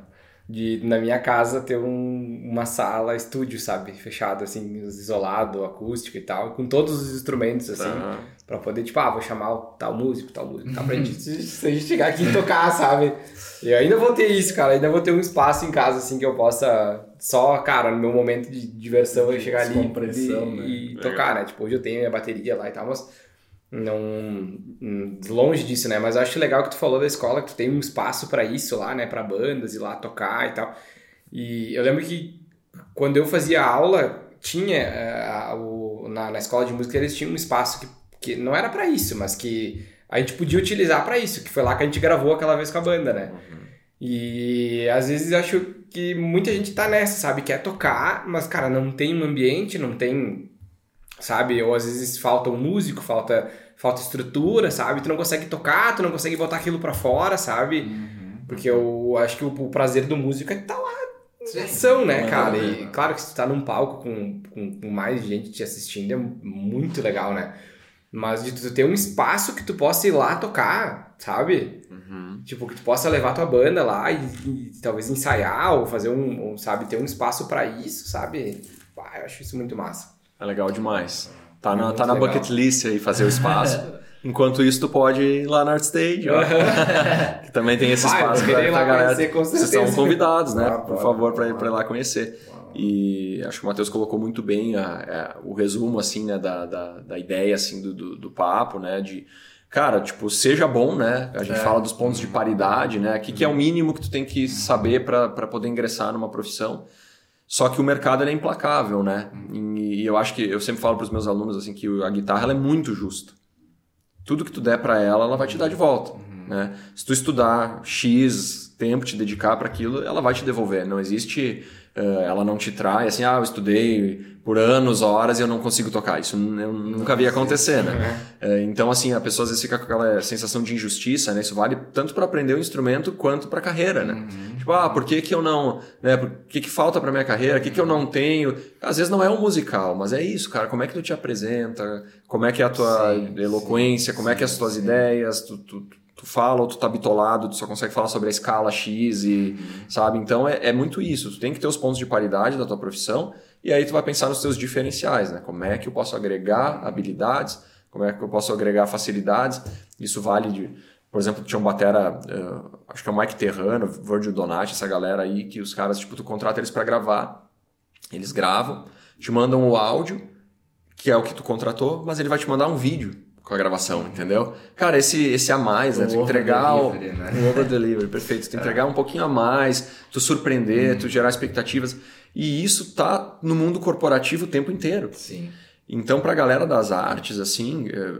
de na minha casa ter um, uma sala estúdio, sabe? Fechado, assim, isolado, acústico e tal, com todos os instrumentos, assim, uhum. pra poder, tipo, ah, vou chamar tal músico, tal músico, tal, pra gente, se a gente chegar aqui e tocar, sabe? E eu ainda vou ter isso, cara, ainda vou ter um espaço em casa, assim, que eu possa só, cara, no meu momento de diversão, eu chegar ali e, né? e tocar, né? Tipo, hoje eu tenho minha bateria lá e tal, mas não longe disso, né? Mas eu acho legal que tu falou da escola, que tu tem um espaço para isso lá, né? Para bandas ir lá tocar e tal. E eu lembro que quando eu fazia aula, tinha uh, o, na, na escola de música eles tinham um espaço que, que não era para isso, mas que a gente podia utilizar para isso, que foi lá que a gente gravou aquela vez com a banda, né? Uhum. E às vezes eu acho que muita gente tá nessa, sabe? Quer tocar, mas cara, não tem um ambiente, não tem sabe? Ou às vezes falta um músico, falta falta estrutura, sabe? Tu não consegue tocar, tu não consegue botar aquilo para fora, sabe? Uhum. Porque eu acho que o, o, prazer do músico é estar tá lá ação, né, cara? E claro que se tu tá num palco com, com, com, mais gente te assistindo é muito legal, né? Mas de tu ter um espaço que tu possa ir lá tocar, sabe? Uhum. Tipo, que tu possa levar tua banda lá e, e talvez ensaiar ou fazer um, ou, sabe, ter um espaço para isso, sabe? Ah, eu acho isso muito massa. É legal demais. Tá é na, tá na bucket list aí fazer o espaço. Enquanto isso, tu pode ir lá na Art Stage, ó. que também tem esse espaço para a galera. Vocês estão convidados, né? Ah, Por favor, para ir, ir lá conhecer. E acho que o Matheus colocou muito bem a, a, o resumo assim, né, da, da, da ideia assim, do, do, do, papo, né? De, cara, tipo, seja bom, né? A gente é. fala dos pontos de paridade, né? O que, que é o mínimo que tu tem que saber para poder ingressar numa profissão. Só que o mercado é implacável, né? E, e eu acho que eu sempre falo para os meus alunos assim que a guitarra é muito justa. Tudo que tu der para ela, ela vai te dar de volta. Uhum. Né? Se tu estudar X tempo, te dedicar para aquilo, ela vai te devolver. Não existe uh, ela não te trai, assim, ah, eu estudei por anos, horas e eu não consigo tocar. Isso eu nunca vi acontecer, né? Uh, então, assim, a pessoa às vezes fica com aquela sensação de injustiça, né? Isso vale tanto para aprender o instrumento quanto para a carreira, né? Uhum. Tipo, ah, por que que eu não, né? Por que que falta para minha carreira? O que que eu não tenho? Às vezes não é um musical, mas é isso, cara. Como é que tu te apresenta? Como é que é a tua sim, eloquência? Sim, como é que é as tuas ideias? Tu, tu, tu fala ou tu tá bitolado, tu só consegue falar sobre a escala X e, uhum. sabe? Então é, é muito isso. Tu tem que ter os pontos de paridade da tua profissão e aí tu vai pensar nos teus diferenciais, né? Como é que eu posso agregar habilidades? Como é que eu posso agregar facilidades? Isso vale de, por exemplo, tinha um batera, uh, acho que é o Mike Terrano, Virgil Donati, essa galera aí que os caras, tipo, tu contrata eles para gravar. Eles gravam, te mandam o áudio, que é o que tu contratou, mas ele vai te mandar um vídeo com a gravação, entendeu? Cara, esse, esse a mais, né? Tu entregar o, né? o over delivery, perfeito. Tu entregar um pouquinho a mais, tu surpreender, hum. tu gerar expectativas. E isso tá no mundo corporativo o tempo inteiro. Sim. Então, pra galera das artes, assim, é,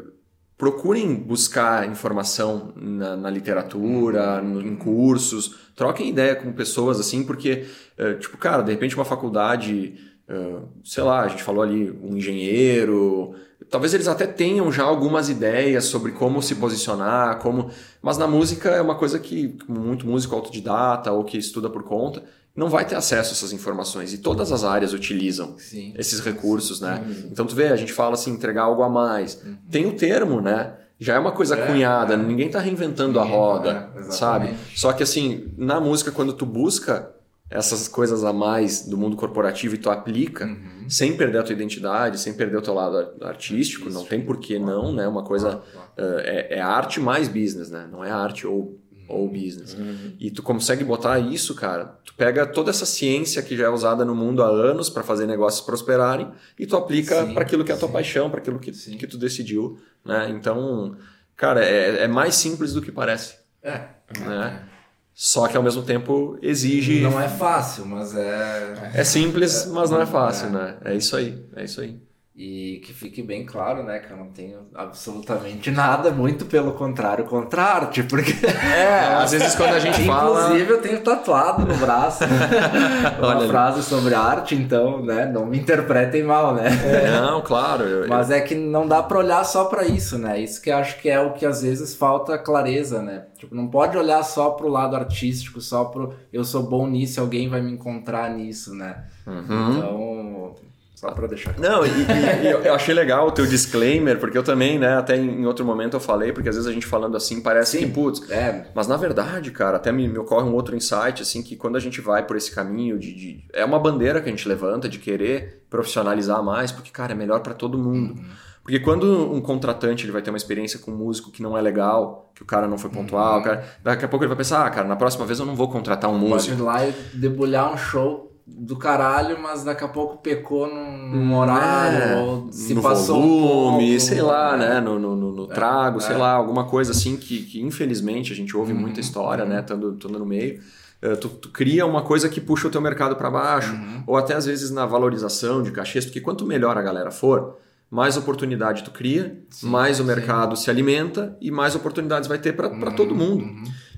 procurem buscar informação na, na literatura, no, em cursos, troquem ideia com pessoas, assim, porque, é, tipo, cara, de repente uma faculdade, é, sei lá, a gente falou ali, um engenheiro Talvez eles até tenham já algumas ideias sobre como se posicionar, como, mas na música é uma coisa que muito músico autodidata ou que estuda por conta não vai ter acesso a essas informações e todas as áreas utilizam Sim. esses recursos, né? Uhum. Então tu vê, a gente fala assim, entregar algo a mais. Uhum. Tem o termo, né? Já é uma coisa é, cunhada, é. ninguém está reinventando ninguém, a roda, é, sabe? Só que assim, na música quando tu busca essas coisas a mais do mundo corporativo e tu aplica, uhum. sem perder a tua identidade, sem perder o teu lado artístico, não tem por que não, né? Uma coisa uh, é, é, arte mais business, né? Não é arte ou, ou business. Uhum. E tu consegue botar isso, cara, tu pega toda essa ciência que já é usada no mundo há anos para fazer negócios prosperarem e tu aplica para aquilo que é a tua sim. paixão, para aquilo que, que tu decidiu, né? Então, cara, é, é mais simples do que parece. É. Né? É. Só que ao mesmo tempo exige. Não é fácil, mas é. É simples, mas não é fácil, é. né? É isso aí, é isso aí. E que fique bem claro, né, que eu não tenho absolutamente nada, muito pelo contrário, contra a arte, porque... É, às vezes quando a gente fala... Inclusive eu tenho tatuado no braço uma Olha frase ali. sobre arte, então, né, não me interpretem mal, né? É, não, claro. Eu, Mas é que não dá para olhar só para isso, né? Isso que eu acho que é o que às vezes falta clareza, né? Tipo, não pode olhar só pro lado artístico, só pro eu sou bom nisso, alguém vai me encontrar nisso, né? Uhum. Então só para deixar. Não, e, e, e, eu achei legal o teu disclaimer, porque eu também, né, até em outro momento eu falei, porque às vezes a gente falando assim parece Sim, que, putz, é. mas na verdade, cara, até me, me, ocorre um outro insight, assim, que quando a gente vai por esse caminho de, de, É uma bandeira que a gente levanta de querer profissionalizar mais, porque, cara, é melhor para todo mundo. Uhum. Porque quando um contratante ele vai ter uma experiência com um músico que não é legal, que o cara não foi pontual, uhum. cara, daqui a pouco ele vai pensar, ah, cara, na próxima vez eu não vou contratar um músico. Pode ir lá e debulhar um show do caralho, mas daqui a pouco pecou num, hum, horário, é, ou se no passou volume, um pouco, sei lá, né? No, no, no, é, trago, é. sei lá, alguma coisa assim que, que infelizmente a gente ouve uhum, muita história, uhum. né? Estando no meio. Uh, tu, tu, cria uma coisa que puxa o teu mercado para baixo, uhum. ou até às vezes na valorização de cachês, porque quanto melhor a galera for, mais oportunidade tu cria, sim, mais o mercado sim. se alimenta e mais oportunidades vai ter para uhum, todo mundo.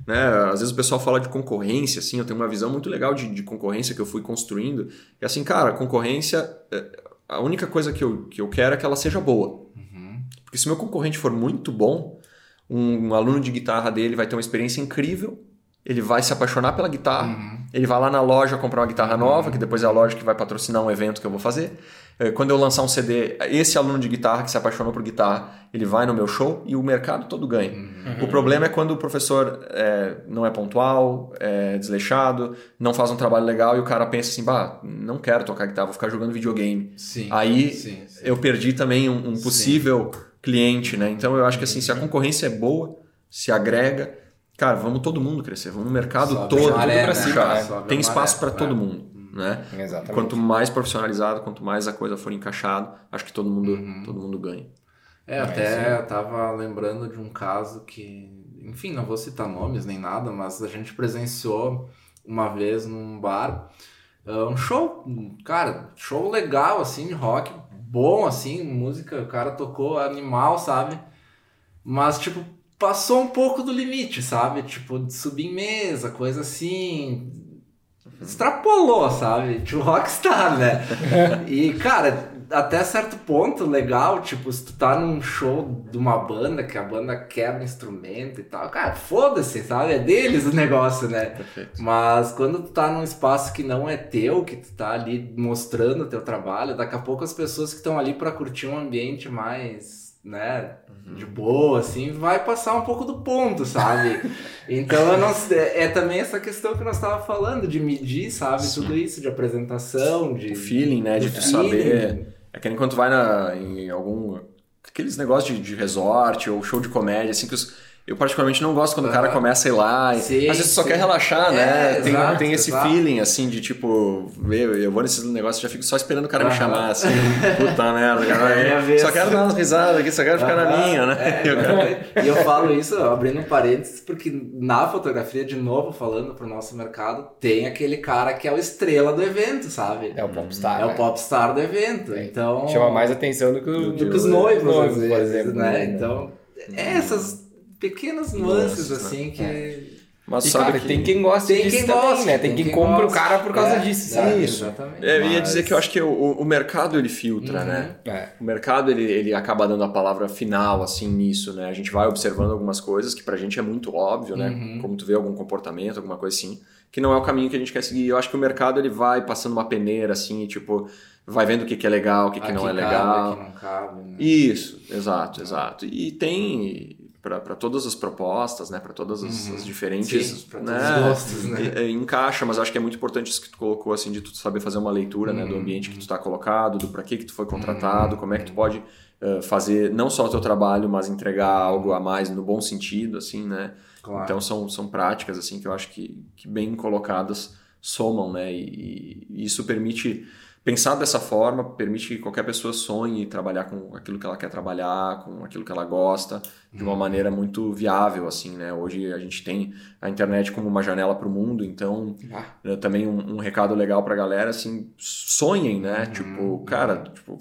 Uhum. Né? Às vezes o pessoal fala de concorrência, assim, eu tenho uma visão muito legal de, de concorrência que eu fui construindo. E assim, cara, concorrência, é, a única coisa que eu, que eu quero é que ela seja boa. Uhum. Porque se meu concorrente for muito bom, um, um, aluno de guitarra dele vai ter uma experiência incrível, ele vai se apaixonar pela guitarra, uhum. ele vai lá na loja comprar uma guitarra nova, que depois é a loja que vai patrocinar um evento que eu vou fazer. É, quando eu lançar um CD, esse aluno de guitarra que se apaixonou por guitarra, ele vai no meu show e o mercado todo ganha. Uhum. O problema é quando o professor é, não é pontual, é desleixado, não faz um trabalho legal e o cara pensa assim, bah, não quero tocar guitarra, vou ficar jogando videogame. Sim, Aí sim, sim. eu perdi também um, um possível cliente, né? Então eu acho que assim, se a concorrência é boa, se agrega, cara, vamos todo mundo crescer, vamos no mercado Sobe todo, maré, todo né? cima, tem espaço para todo mundo. Né? Exatamente. Quanto mais profissionalizado, quanto mais a coisa for encaixado, acho que todo mundo, Uhum. todo mundo ganha. É, até eu tava lembrando de um caso que, enfim, não vou citar nomes nem nada, mas a gente presenciou uma vez num bar uh, um show, cara, show legal, assim, de rock, bom, assim, música, o cara tocou animal, sabe? Mas, tipo, passou um pouco do limite, sabe? Tipo, de subir em mesa, coisa assim. Extrapolou, sabe? Tipo, rockstar, né? e, cara, até certo ponto, legal, tipo, se tu tá num show de uma banda, que a banda quebra instrumento e tal, cara, foda-se, sabe? É deles o negócio, né? Perfeito. Mas quando tu tá num espaço que não é teu, que tu tá ali mostrando o teu trabalho, daqui a pouco as pessoas que estão ali pra curtir um ambiente mais, né, de boa, assim, vai passar um pouco do ponto, sabe? então eu não sei, é também essa questão que nós tava falando, de medir, sabe? Tudo isso, de apresentação, de. O feeling, né? De tu saber. É que nem quando tu vai na, em algum. Aqueles negócios de, de resort ou show de comédia, assim, que os. Eu particularmente não gosto quando o cara começa a ir lá. e- Sim, às vezes só sim. quer relaxar, né? É, tem, exato, tem esse exato. feeling, assim, de tipo, eu, eu vou nesses negócios já fico só esperando o cara me chamar, assim. Puta merda, cara. É. Só quero dar umas risadas aqui, só quero ficar na minha, né? é, Eu quero- e eu falo isso, abrindo um parênteses, porque na fotografia, de novo, falando pro nosso mercado, tem aquele cara que é o estrela do evento, sabe? É o popstar. É né? o popstar do evento. É. Então. Chama mais atenção do que, o- do que os noivos, noivos, às vezes, por exemplo. né? Então, é essas pequenas nuances, né? assim, que. Mas E, sabe cara, que... tem quem gosta Tem disso quem também, gosta, né? Tem, tem quem quem compra o cara por causa É, disso, é, sabe? Isso. Exatamente. É, eu ia dizer que eu acho que o, o mercado ele filtra, Uhum. né? É. O mercado ele, ele acaba dando a palavra final assim nisso, né? A gente vai observando algumas coisas que pra gente é muito óbvio, né? Uhum. Como tu vê algum comportamento, alguma coisa assim, que não é o caminho que a gente quer seguir. Eu acho que o mercado ele vai passando uma peneira assim, e, tipo, vai vendo o que, que é legal, o que, que não é Aqui legal. Cabe, aqui não cabe, né? Isso, exato, exato. E tem para todas as propostas, né? Para todas as, Uhum. as diferentes, Sim, pra todos né? os gostos, né? E- e encaixa, mas acho que é muito importante isso que tu colocou, assim, de tu saber fazer uma leitura, né? Do Uhum. ambiente que tu está colocado, do para que que tu foi contratado, como é que tu pode eh, fazer não só o teu trabalho, mas entregar algo a mais no bom sentido, assim, né? Claro. Então são, são práticas, assim, que eu acho que, que bem colocadas somam, né? E, e isso permite pensar dessa forma, permite que qualquer pessoa sonhe trabalhar com aquilo que ela quer trabalhar, com aquilo que ela gosta, de uma maneira muito viável, assim, né? Hoje a gente tem a internet como uma janela para o mundo, então Ah, né, também um, um recado legal pra galera, assim, sonhem, né? Tipo, cara, tipo,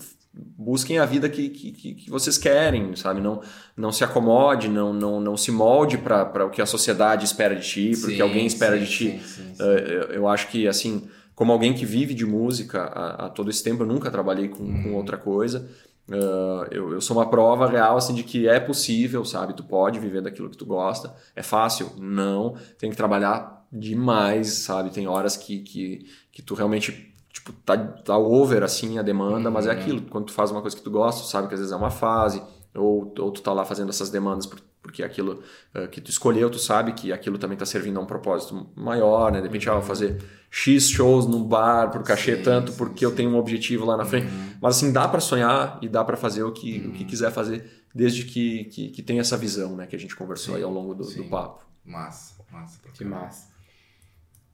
busquem a vida que, que, que- que vocês querem, sabe? Não, não se acomode, não, não, não se molde para o que a sociedade espera de ti, porque Sim, alguém espera sim, de ti. sim, sim. Eh, Eu, eu acho que, assim, como alguém que vive de música há, há todo esse tempo, eu nunca trabalhei com, com outra coisa. eh, eu, eu sou uma prova real, assim, de que é possível, sabe? Tu pode viver daquilo que tu gosta. É fácil? Não. Tem que trabalhar demais, sabe? Tem horas que, que, que tu realmente, tipo, tá, tá over, assim, a demanda, mas é aquilo. Quando tu faz uma coisa que tu gosta, tu sabe que às vezes é uma fase, ou, ou tu tá lá fazendo essas demandas por- porque aquilo eh, que tu escolheu, tu sabe que aquilo também tá servindo a um propósito maior, né? De repente, ah, vou fazer X shows no bar por cachê Sim, tanto, sim, porque eu sim. tenho um objetivo lá na frente. Mas assim, dá para sonhar e dá para fazer o que, o que quiser fazer, desde que, que, que tenha essa visão, né? Que a gente conversou aí ao longo do, do papo. Massa, massa. que massa.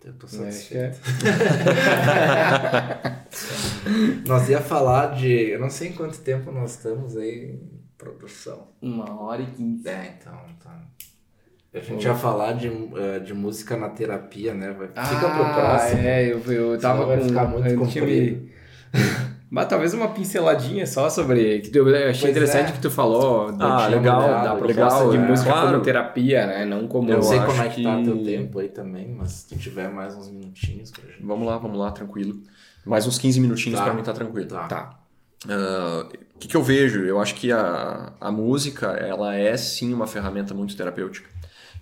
Eu tô Acho que satisfeito. é. Nós ia falar de. Eu não sei em quanto tempo nós estamos aí produção. Uma hora e quinze. É, então. tá. A gente ia falar de, eh, de música na terapia, né? Vai- Fica pro Ah, próximo. É, eu, eu tava vai com. ficar muito eu me- Mas talvez uma pinceladinha só sobre. Que eu achei Pois interessante é. que tu falou do Ah, legal, da, da proposta legal, de é. música Claro. como terapia, né? Não como. Eu não sei como é que, tá teu tempo aí também, mas se tu tiver mais uns minutinhos pra gente. Vamos lá, vamos lá, tranquilo. Mais uns 15 minutinhos Tá. pra mim tá tranquilo. Tá. Tá. Ah, O que, que eu vejo? Eu acho que a, a música, ela é sim uma ferramenta muito terapêutica.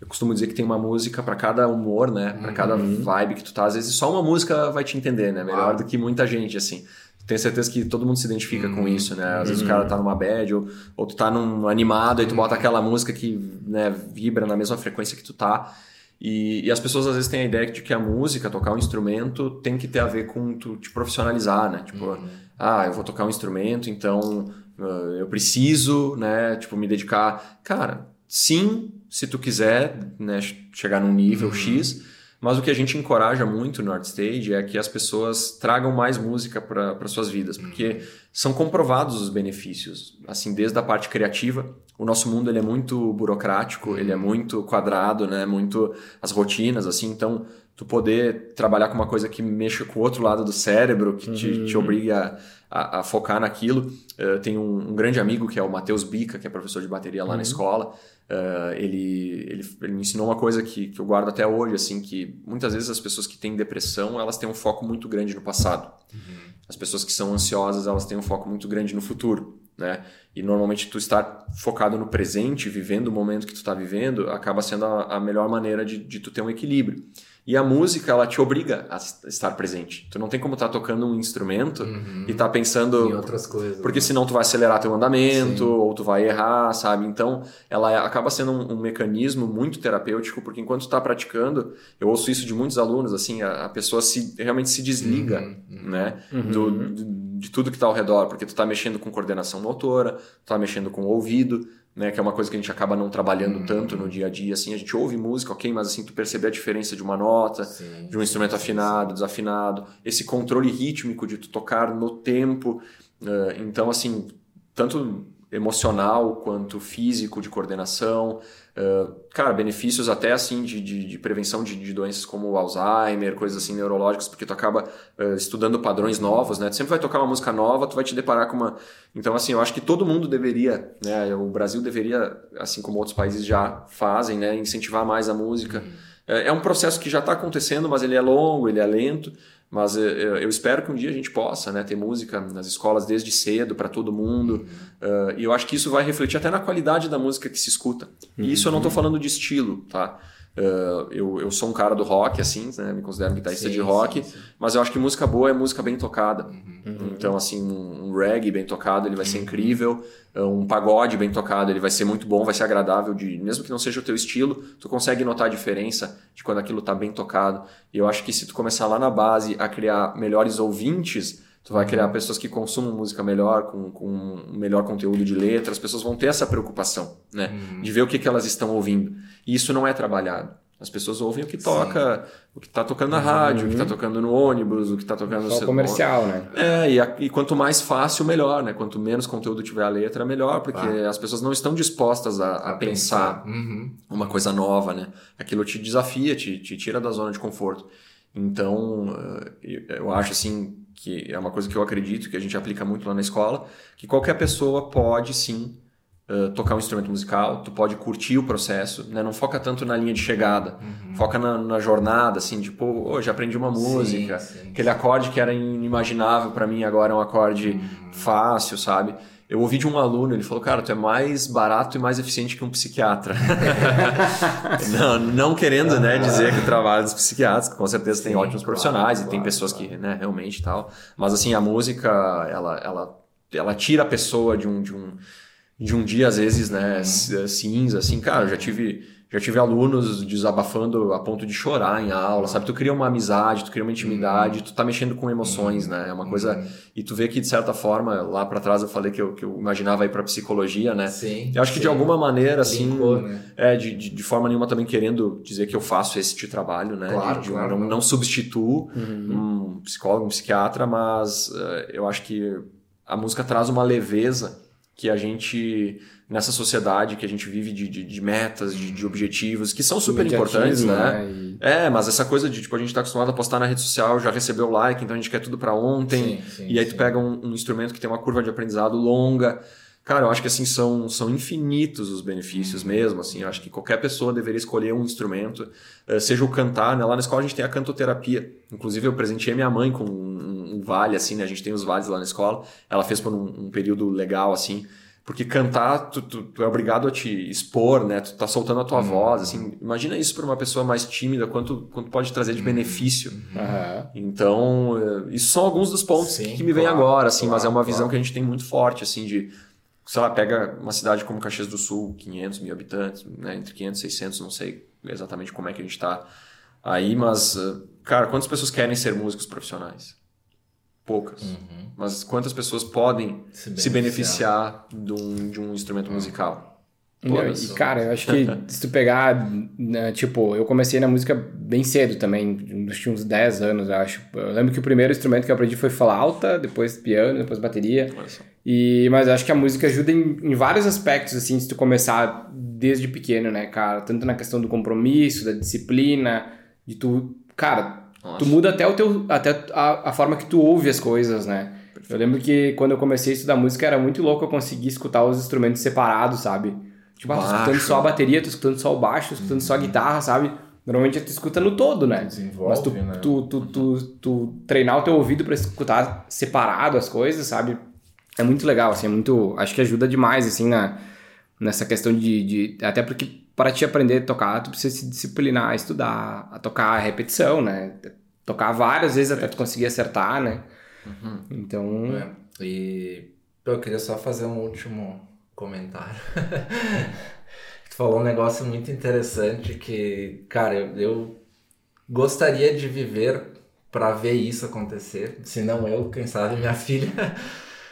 Eu costumo dizer que tem uma música pra cada humor, né? Pra cada vibe que tu tá. Às vezes só uma música vai te entender, né? Melhor Ah. do que muita gente, assim. Tenho certeza que todo mundo se identifica com isso, né? Às vezes o cara tá numa bad ou, ou tu tá num animado e tu bota aquela música que né, vibra na mesma frequência que tu tá. E, e as pessoas às vezes têm a ideia de que a música, tocar um instrumento, tem que ter a ver com tu te profissionalizar, né? Tipo, ah, eu vou tocar um instrumento, então ah, eu preciso, né, tipo, me dedicar. Cara, sim, se tu quiser, né, chegar num nível X, Mas o que a gente encoraja muito no ArtStage é que as pessoas tragam mais música para suas vidas, porque uhum. são comprovados os benefícios. Assim, desde a parte criativa, o nosso mundo ele é muito burocrático, ele é uhum. muito quadrado, né? Muito as rotinas, assim. Então, tu poder trabalhar com uma coisa que mexa com o outro lado do cérebro, que te, uhum. te obriga a, a, focar naquilo. Uh, tem um, um, grande amigo que é o Matheus Bica, que é professor de bateria lá uhum. na escola. Uh, ele, ele, ele, me ensinou uma coisa que, que eu guardo até hoje, assim, que muitas vezes as pessoas que têm depressão, elas têm um foco muito grande no passado. Uhum. As pessoas que são ansiosas, elas têm um foco muito grande no futuro, né? E normalmente tu estar focado no presente, vivendo o momento que tu está vivendo, acaba sendo a, a melhor maneira de, de tu ter um equilíbrio. E a música, ela te obriga a estar presente. Tu não tem como estar tá tocando um instrumento uhum. e estar tá pensando. Em outras coisas. Porque né? senão tu vai acelerar teu andamento, Sim. ou tu vai errar, sabe? Então, ela acaba sendo um, um mecanismo muito terapêutico, porque enquanto tu tá praticando, eu ouço isso de muitos alunos, assim, a, a pessoa se, realmente se desliga, uhum. uhum. né? Uhum. Do, de, de tudo que está ao redor, porque tu tá mexendo com coordenação motora, tu tá mexendo com o ouvido, né, que é uma coisa que a gente acaba não trabalhando uhum. tanto no dia a dia, assim, a gente ouve música, ok, mas assim, tu perceber a diferença de uma nota, sim, de um instrumento sim, afinado, sim. desafinado, esse controle rítmico de tu tocar no tempo, uh, então assim, tanto emocional quanto físico de coordenação, uh, cara, benefícios até assim de, de, de prevenção de, de, doenças como Alzheimer, coisas assim neurológicas, porque tu acaba uh, estudando padrões novos, né? Tu sempre vai tocar uma música nova, tu vai te deparar com uma... Então, assim, eu acho que todo mundo deveria, né? O Brasil deveria, assim como outros países já fazem, né? Incentivar mais a música. Uhum. É, é um processo que já está acontecendo, mas ele é longo, ele é lento, mas eu, eu, espero que um dia a gente possa né, ter música nas escolas desde cedo para todo mundo. Uhum. Uh, e eu acho que isso vai refletir até na qualidade da música que se escuta. Uhum. E isso eu não estou falando de estilo, tá? Uh, eu, eu sou um cara do rock, assim, né? me considero guitarrista sim, de rock, sim, sim. mas eu acho que música boa é música bem tocada. Uhum. Então, assim, um, um, reggae bem tocado, ele vai ser uhum. incrível. Um pagode bem tocado, ele vai ser muito bom, vai ser agradável, de, mesmo que não seja o teu estilo, tu consegue notar a diferença de quando aquilo está bem tocado. E eu acho que se tu começar lá na base a criar melhores ouvintes, tu vai criar pessoas que consumam música melhor, com, com um melhor conteúdo de letra, as pessoas vão ter essa preocupação, né? Uhum. De ver o que, que elas estão ouvindo. E isso não é trabalhado. As pessoas ouvem o que toca, Sim. o que está tocando na uhum. rádio, uhum. o que está tocando no ônibus, o que está tocando Só no comercial, né? É, e, a, e, quanto mais fácil, melhor, né? Quanto menos conteúdo tiver a letra, melhor, porque ah. as pessoas não estão dispostas a, a, a pensar, pensar. Uhum. uma coisa nova, né? Aquilo te desafia, te, te tira da zona de conforto. Então, eh, eu acho assim que é uma coisa que eu acredito que a gente aplica muito lá na escola, que qualquer pessoa pode sim uh, tocar um instrumento musical, tu pode curtir o processo, né? Não foca tanto na linha de chegada, uhum. foca na, na, jornada, assim, tipo, oh, já aprendi uma música, sim, sim, aquele acorde que era inimaginável para mim agora é um acorde uhum. fácil, sabe? Eu ouvi de um aluno, ele falou, cara, tu é mais barato e mais eficiente que um psiquiatra. não, não querendo né, dizer que o trabalho dos psiquiatras, com certeza tem ótimos profissionais claro, e tem pessoas claro. que né, realmente tal. Mas assim, a música, ela, ela, ela tira a pessoa de um, de um, de um dia, às vezes, né, uhum. cinza, assim, cara, eu já tive já tive alunos desabafando a ponto de chorar em aula, sabe? Tu cria uma amizade, tu cria uma intimidade, uhum. tu tá mexendo com emoções, né? É uma coisa. Uhum. E tu vê que, de certa forma, lá para trás eu falei que eu, que eu imaginava ir pra psicologia, né? Sim. Eu acho que sim. de alguma maneira, assim. Né? É, de, de, de, forma nenhuma também querendo dizer que eu faço esse tipo de trabalho, né? Claro, de, claro. Não, não substituo uhum. um psicólogo, um psiquiatra, mas uh, eu acho que a música traz uma leveza que a gente nessa sociedade que a gente vive de, de, de metas, de, de, objetivos, que são super importantes, né? né? E... É, mas essa coisa de, tipo, a gente tá acostumado a postar na rede social, já recebeu like, então a gente quer tudo para ontem, sim, sim, e aí sim. tu pega um, um, instrumento que tem uma curva de aprendizado longa. Cara, eu acho que assim são, são infinitos os benefícios mesmo, assim, eu acho que qualquer pessoa deveria escolher um instrumento, eh, seja o cantar, né? Lá na escola a gente tem a cantoterapia. Inclusive eu presenteei minha mãe com um, um vale assim, né? A gente tem os vales lá na escola. Ela fez por um, um período legal assim. Porque cantar, tu, tu, tu, é obrigado a te expor, né? Tu tá soltando a tua uhum. voz, assim. Imagina isso para uma pessoa mais tímida, quanto, quanto pode trazer de uhum. benefício. Uhum. Então, eh, isso são alguns dos pontos Sim, que me vem claro, agora, assim. Claro, mas é uma visão claro. que a gente tem muito forte, assim, de... Sei lá, pega uma cidade como Caxias do Sul, 500 mil habitantes, né? Entre 500 e 600, não sei exatamente como é que a gente tá aí, mas... Eh, cara, quantas pessoas querem ser músicos profissionais? Poucas. Uhum. Mas quantas pessoas podem se beneficiar, se beneficiar de, um, de um instrumento uhum. musical? Todas. E, cara, eu acho que se tu pegar, né, tipo, eu comecei na música bem cedo também, tinha uns 10 anos, eu acho. Eu lembro que o primeiro instrumento que eu aprendi foi flauta, depois piano, depois bateria. E, mas eu acho que a música ajuda em, em, vários aspectos, assim, se tu começar desde pequeno, né, cara? Tanto na questão do compromisso, da disciplina, de tu... Cara, Nossa. tu muda até, o teu, até a, a forma que tu ouve as coisas, né? Eu lembro que quando eu comecei a estudar música era muito louco eu conseguir escutar os instrumentos separados, sabe? Tipo, ah, tô escutando só a bateria, tô escutando só o baixo, tô escutando uhum. só a uhum. guitarra, sabe? Normalmente tu escuta no todo, né? Desenvolve, Mas tu, né? tu, tu, tu, tu, treinar o teu ouvido para escutar separado as coisas, sabe? É muito legal, assim, é muito... Acho que ajuda demais, assim, na, nessa questão de, de... Até porque para te aprender a tocar, tu precisa se disciplinar, a estudar, a tocar a repetição, né? Tocar várias vezes até tu conseguir acertar, né? Uhum. Então... É. E eu queria só fazer um último comentário. tu falou um negócio muito interessante que, cara, eu, eu gostaria de viver para ver isso acontecer. Se não eu, quem sabe minha filha.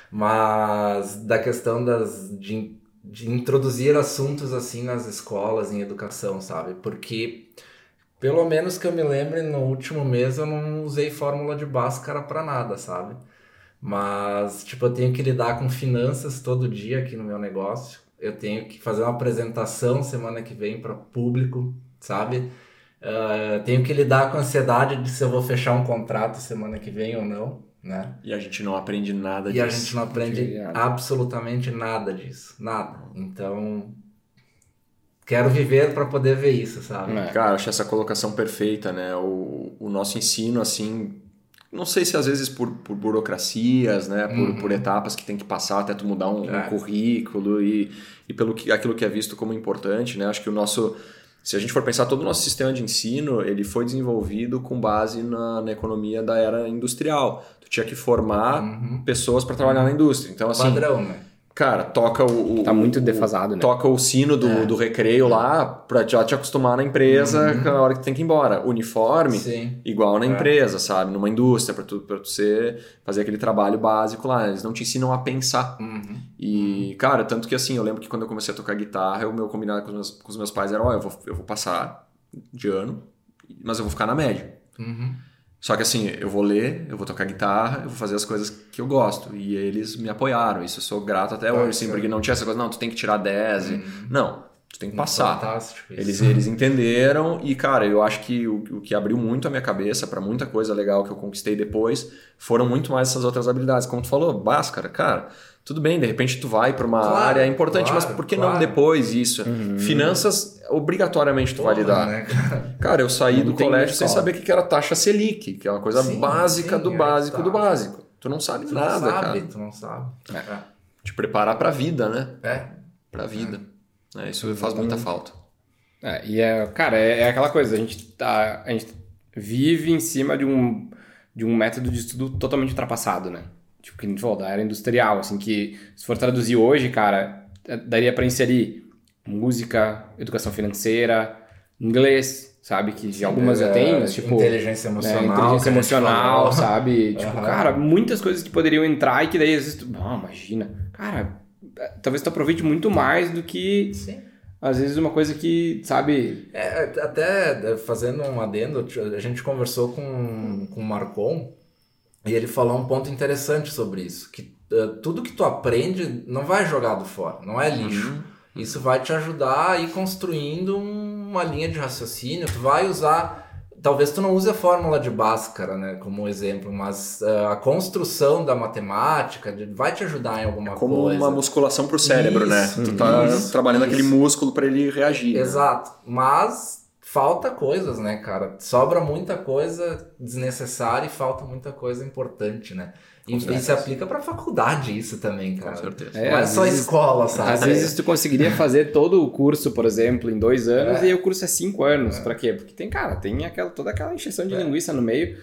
Mas da questão das de, de introduzir assuntos assim nas escolas, em educação, sabe? Porque pelo menos que eu me lembre, no último mês eu não usei fórmula de Bhaskara para nada, sabe? Mas, tipo, eu tenho que lidar com finanças todo dia aqui no meu negócio. Eu tenho que fazer uma apresentação semana que vem para público, sabe? Uh, tenho que lidar com a ansiedade de se eu vou fechar um contrato semana que vem ou não, né? E a gente não aprende nada e disso. E a gente não aprende absolutamente nada disso, nada. Então, quero viver para poder ver isso, sabe? É. Cara, acho essa colocação perfeita, né? O, o nosso ensino, assim, não sei se às vezes por, por burocracias, né, por, uhum. por etapas que tem que passar até tu mudar um, é. um currículo e, e pelo que aquilo que é visto como importante, né? Acho que o nosso se a gente for pensar todo o nosso sistema de ensino, ele foi desenvolvido com base na, na economia da era industrial. Tu tinha que formar uhum. pessoas para trabalhar na indústria. Então assim, padrão, né? Cara, toca o. Tá muito defasado, né? Toca o sino do, é. do recreio lá pra já te acostumar na empresa uhum. na hora que tu tem que ir embora. Uniforme, Sim. igual na é. empresa, sabe? Numa indústria, pra tu, pra tu ser, fazer aquele trabalho básico lá. Eles não te ensinam a pensar. Uhum. E, cara, tanto que assim, eu lembro que quando eu comecei a tocar guitarra, o meu combinado com os meus, com os meus pais era: ó, oh, eu, vou, eu vou passar de ano, mas eu vou ficar na média. Uhum. Só que assim, eu vou ler, eu vou tocar guitarra, eu vou fazer as coisas que eu gosto. E eles me apoiaram. Isso eu sou grato até hoje, assim, porque não tinha essa coisa, não, tu tem que tirar 10. Uhum. Não, tu tem que passar. Fantástico isso. Eles, eles entenderam e, cara, eu acho que o, o que abriu muito a minha cabeça para muita coisa legal que eu conquistei depois foram muito mais essas outras habilidades. Como tu falou, Bhaskara, cara, tudo bem, de repente tu vai para uma claro, área importante, claro, mas por que claro. não depois isso? Uhum. Finanças, obrigatoriamente tu Porra, vai lidar. Né, cara? cara? eu saí não do colégio sem saber o que era taxa Selic, que é uma coisa sim, básica sim, do é, básico tá. do básico. Tu não sabe tu nada, não sabe, cara. Tu não sabe. É. é. Te preparar para a vida, né? É. Para a vida. É. isso faz muita falta. É, e é, cara, é, é, aquela coisa, a gente, tá, a gente vive em cima de um, de um método de estudo totalmente ultrapassado, né? Tipo, que a gente falou, da era industrial, assim, que se for traduzir hoje, cara, é, daria para inserir música, educação financeira, inglês, sabe? Que Sim, algumas é, já tem, mas, tipo... Inteligência emocional. Né, inteligência emocional, sabe? Tipo, cara, muitas coisas que poderiam entrar e que daí às vezes... Tu, oh, imagina. Cara, é, talvez tu aproveite muito mais do que... Sim. Às vezes uma coisa que, sabe... É, até fazendo um adendo, a gente conversou com, com o Marcon, e ele falou um ponto interessante sobre isso, que uh, tudo que tu aprende não vai jogado fora, não é lixo. Uhum. Isso vai te ajudar a ir construindo uma linha de raciocínio, tu vai usar talvez tu não use a fórmula de Bhaskara, né, como exemplo, mas uh, a construção da matemática vai te ajudar em alguma é como coisa. Como uma musculação para o cérebro, né? isso, né? Tu tá isso, trabalhando isso. aquele músculo para ele reagir. Né? Exato. Né? Mas falta coisas, né, cara? Sobra muita coisa desnecessária e falta muita coisa importante, né? E, e se aplica para faculdade isso também, cara. Com certeza. É, Não é só vezes, escola, sabe? Às vezes tu conseguiria fazer todo o curso, por exemplo, em dois anos é. e o curso é cinco anos. É. Para quê? Porque tem, cara, tem aquela, toda aquela encheção de é. linguiça no meio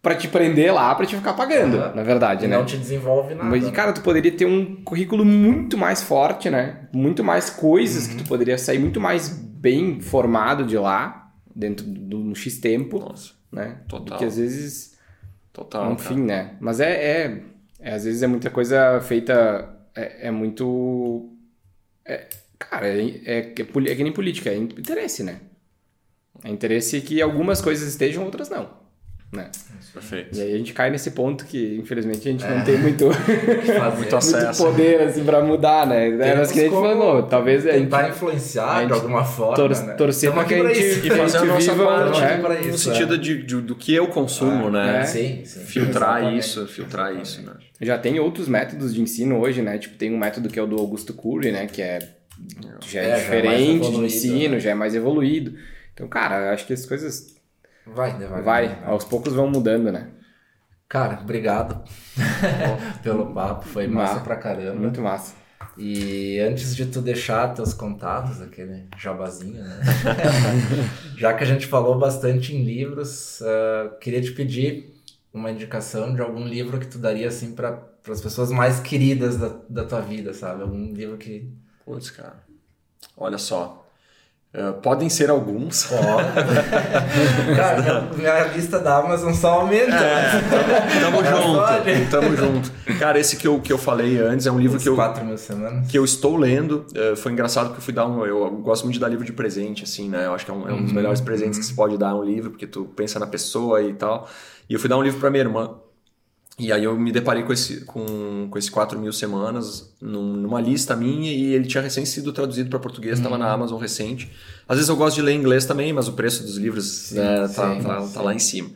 para te prender lá, para te ficar pagando, uhum. na verdade, né? Não te desenvolve nada. Mas, cara, tu poderia ter um currículo muito mais forte, né? Muito mais coisas uhum. que tu poderia sair muito mais bem formado de lá, dentro do no X tempo, Nossa, né? Total. Porque às vezes... Total, Enfim, cara. né? Mas é, é, é, Às vezes é muita coisa feita... É, é muito... É, Cara, é, é, é, é que nem política, é interesse, né? É interesse que algumas coisas estejam, outras não. Né? Perfeito. E aí a gente cai nesse ponto que, infelizmente, a gente é. não tem muito, muito, acesso. muito poder assim, pra mudar, né? É, mas que a gente falou, talvez a gente. Tentar influenciar de alguma forma. Tor né? Torcer pra que a gente, e fazer a, nossa viva, parte pra isso, no sentido é. de, de, do que eu consumo, né? Sim, sim. Filtrar Exatamente. isso, filtrar Exatamente. isso, né? Já tem outros métodos de ensino hoje, né? Tipo, tem um método que é o do Augusto Cury, né? Que é, já é, diferente já é de ensino, né? já é mais evoluído. Então, cara, acho que essas coisas Vai, né? Vai, vai, vai. aos poucos vão mudando, né? Cara, obrigado pelo papo, foi massa, massa pra caramba. Muito massa. E antes de tu deixar teus contatos, aquele jabazinho, né? Já que a gente falou bastante em livros, uh, queria te pedir uma indicação de algum livro que tu daria assim para as pessoas mais queridas da, da tua vida, sabe? Algum livro que. Putz, cara. Olha só. Uh, podem ser alguns. Pode. Cara, minha lista da Amazon só aumenta. É, tamo, tamo junto. Tamo junto. Cara, esse que eu, que eu falei antes é um livro que eu, quatro mil semanas. que eu estou lendo. Uh, foi engraçado que eu fui dar um. Eu gosto muito de dar livro de presente, assim, né? Eu acho que é um, é um dos uhum. melhores presentes que se pode dar um livro, porque tu pensa na pessoa e tal. E eu fui dar um livro para minha irmã. E aí eu me deparei com esse, com, com esse 4 mil semanas num, numa lista minha e ele tinha recém sido traduzido para português, estava uhum. na Amazon recente. Às vezes eu gosto de ler inglês também, mas o preço dos livros sim, né, tá, sim, tá, sim. tá, lá em cima.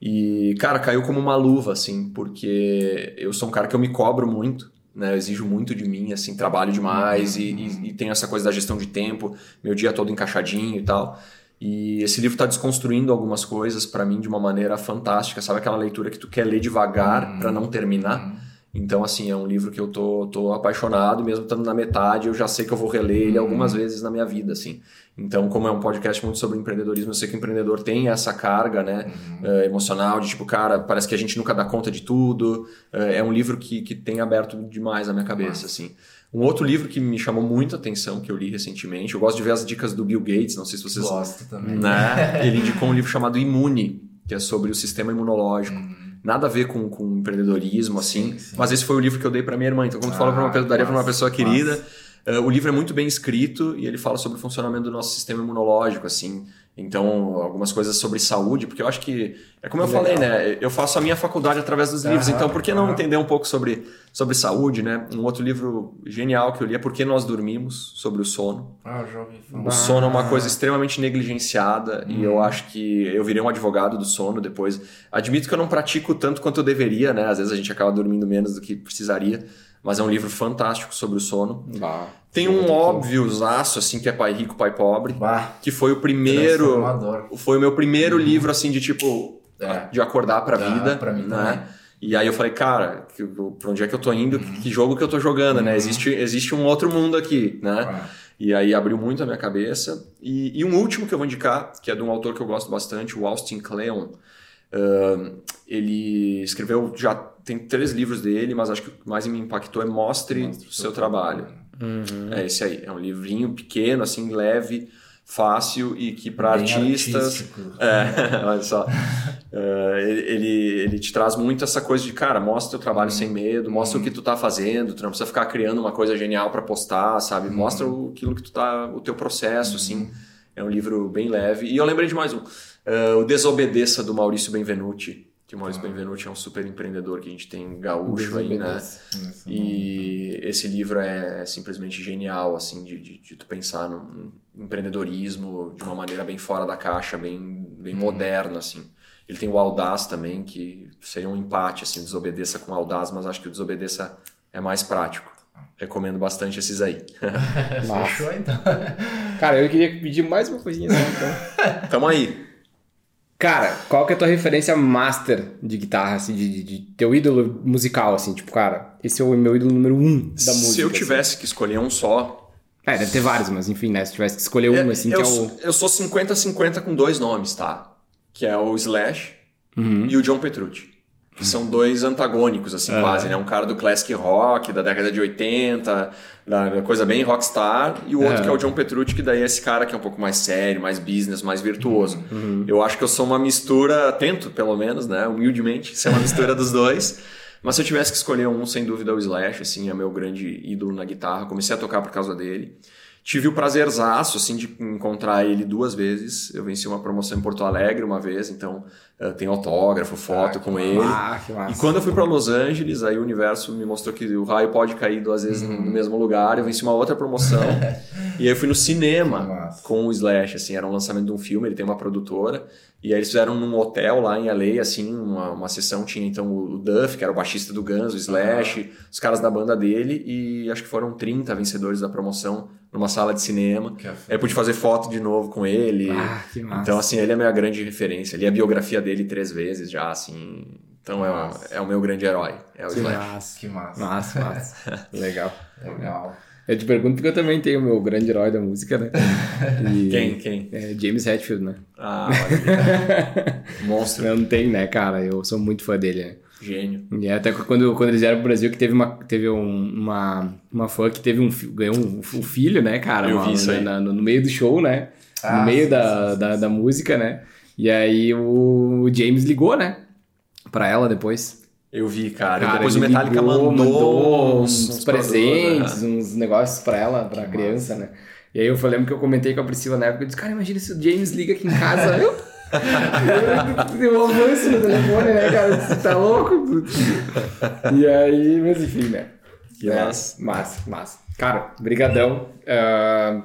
E, cara, caiu como uma luva, assim, porque eu sou um cara que eu me cobro muito, né? Eu exijo muito de mim, assim, trabalho demais uhum. e, e, e tenho essa coisa da gestão de tempo, meu dia todo encaixadinho e tal. E esse livro está desconstruindo algumas coisas para mim de uma maneira fantástica. Sabe aquela leitura que tu quer ler devagar uhum. para não terminar? Uhum. Então, assim, é um livro que eu tô, tô apaixonado, mesmo estando na metade, eu já sei que eu vou reler ele algumas uhum. vezes na minha vida, assim. Então, como é um podcast muito sobre empreendedorismo, eu sei que o empreendedor tem essa carga, né, uh, emocional, de tipo, cara, parece que a gente nunca dá conta de tudo. Uh, é um livro que, que tem aberto demais a minha cabeça, assim. Um outro livro que me chamou muita atenção, que eu li recentemente, eu gosto de ver as dicas do Bill Gates, não sei se vocês... Gosto também. Né? Ele indicou um livro chamado Imune, que é sobre o sistema imunológico. Uhum. Nada a ver com, com empreendedorismo, assim, sim, sim. mas esse foi o livro que eu dei para minha irmã. Então, quando ah, tu fala para uma pessoa, daria para uma pessoa querida... Uh, o livro é muito bem escrito e ele fala sobre o funcionamento do nosso sistema imunológico, assim, então, algumas coisas sobre saúde, porque eu acho que, é como eu Legal. falei, né? Eu faço a minha faculdade através dos livros, então por que não entender um pouco sobre, sobre saúde, né? Um outro livro genial que eu li é Por que Nós Dormimos, sobre o sono. Ah, já ouvi falar. O sono é uma coisa extremamente negligenciada hum. e eu acho que eu virei um advogado do sono depois. Admito que eu não pratico tanto quanto eu deveria, né? Às vezes a gente acaba dormindo menos do que precisaria, mas é um livro fantástico sobre o sono. Bah. Tem um óbvio zaço, assim, que é Pai Rico, Pai Pobre. Bah, que foi o primeiro. Foi o meu primeiro uhum. livro, assim, de tipo. É. De acordar pra é, vida. Pra mim né? Também. E aí eu falei, cara, que, pra onde é que eu tô indo? Uhum. Que jogo que eu tô jogando, né? uhum. né? Existe, existe um outro mundo aqui, né? E aí abriu muito a minha cabeça. E, e, um último que eu vou indicar, que é de um autor que eu gosto bastante, o Austin Kleon. Uh, ele escreveu, já tem três livros dele, mas acho que o que mais me impactou é Mostre, Mostre o seu, seu trabalho. Uhum. É esse aí. É um livrinho pequeno, assim, leve, fácil e que para artistas. É, olha só. Uh, ele, ele te traz muito essa coisa de, cara, mostra o trabalho uhum. sem medo, mostra uhum. o que tu tá fazendo, tu não precisa ficar criando uma coisa genial para postar, sabe? Uhum. Mostra o, aquilo que tu tá, o teu processo, assim. Uhum. É um livro bem leve. E eu lembrei de mais um. Uh, o Desobedeça, do Maurício Benvenuti que o Maurício ah. Benvenuti é um super empreendedor que a gente tem gaúcho aí, né? E esse livro é, simplesmente genial, assim, de, de, de, tu pensar no empreendedorismo de uma maneira bem fora da caixa, bem, bem uhum. moderna, assim. Ele tem o Audaz também, que seria um empate, assim, desobedeça com Audaz, mas acho que o desobedeça é mais prático. Recomendo bastante esses aí. Fechou, então. Cara, eu queria pedir mais uma coisinha então. Tamo aí. Cara, qual que é a tua referência master de guitarra, assim, de, de, de, teu ídolo musical, assim? Tipo, cara, esse é o meu ídolo número um da música. Se eu assim. tivesse assim. que escolher um só... É, deve ter vários, mas enfim, né? Se tivesse que escolher um, assim, eu, que é o... Eu sou 50-50 com dois nomes, tá? Que é o Slash uhum. e o John Petrucci. Que são dois antagônicos, assim, quase, né? Um cara do classic rock, da década de 80, da coisa bem rockstar, e o outro que é o John Petrucci, que daí é esse cara que é um pouco mais sério, mais business, mais virtuoso. Uhum. Eu acho que eu sou uma mistura, tento pelo menos, né? Humildemente, ser uma mistura dos dois. Mas se eu tivesse que escolher um, sem dúvida, é o Slash, assim, é meu grande ídolo na guitarra. Comecei a tocar por causa dele. Tive o prazerzaço, assim, de encontrar ele duas vezes. Eu venci uma promoção em Porto Alegre uma vez, então uh, tem autógrafo, foto ah, com ele. Ah, que massa. E quando eu fui para Los Angeles, aí o universo me mostrou que o raio pode cair duas vezes uhum. no mesmo lugar. Eu venci uma outra promoção. e aí eu fui no cinema com o Slash, assim, era um lançamento de um filme, ele tem uma produtora. E aí eles fizeram num hotel lá em LA, assim, uma, uma sessão tinha então o Duff, que era o baixista do Guns, o Slash, uhum. os caras da banda dele, e acho que foram 30 vencedores da promoção numa sala de cinema. Que aí eu pude fazer foto de novo com ele. Ah, que massa. Então, assim, ele é a minha grande referência. Li a biografia dele três vezes já, assim. Então é, é, o meu grande herói. É o que Slash. Massa. Que massa. Massa, massa. Legal. Legal. Eu te pergunto porque eu também tenho o meu grande herói da música, né? E quem? Quem? É James Hetfield, né? Ah, olha. Monstro. Eu não tenho, né, cara? Eu sou muito fã dele, né? Gênio. E até quando, quando eles vieram pro Brasil, que teve uma, teve um, uma, uma fã que teve um, ganhou um, um filho, né, cara? Eu vi isso aí. Na, no, no, meio do show, né? Ah, no meio sim, da, sim, da, sim. da música, né? E aí o James ligou, né? Pra ela depois. Eu vi, cara. cara depois o Metallica ligou, mandou, mandou uns, uns presentes, né? uns negócios pra ela, pra que criança, massa. né? E aí eu lembro que eu comentei com a Priscila na época, eu disse, cara, imagina se o James liga aqui em casa. eu... Deu um avanço no telefone, né, cara? Você tá louco? E aí, mas enfim, né? Que é, massa. Massa, massa. Cara, brigadão. Uh,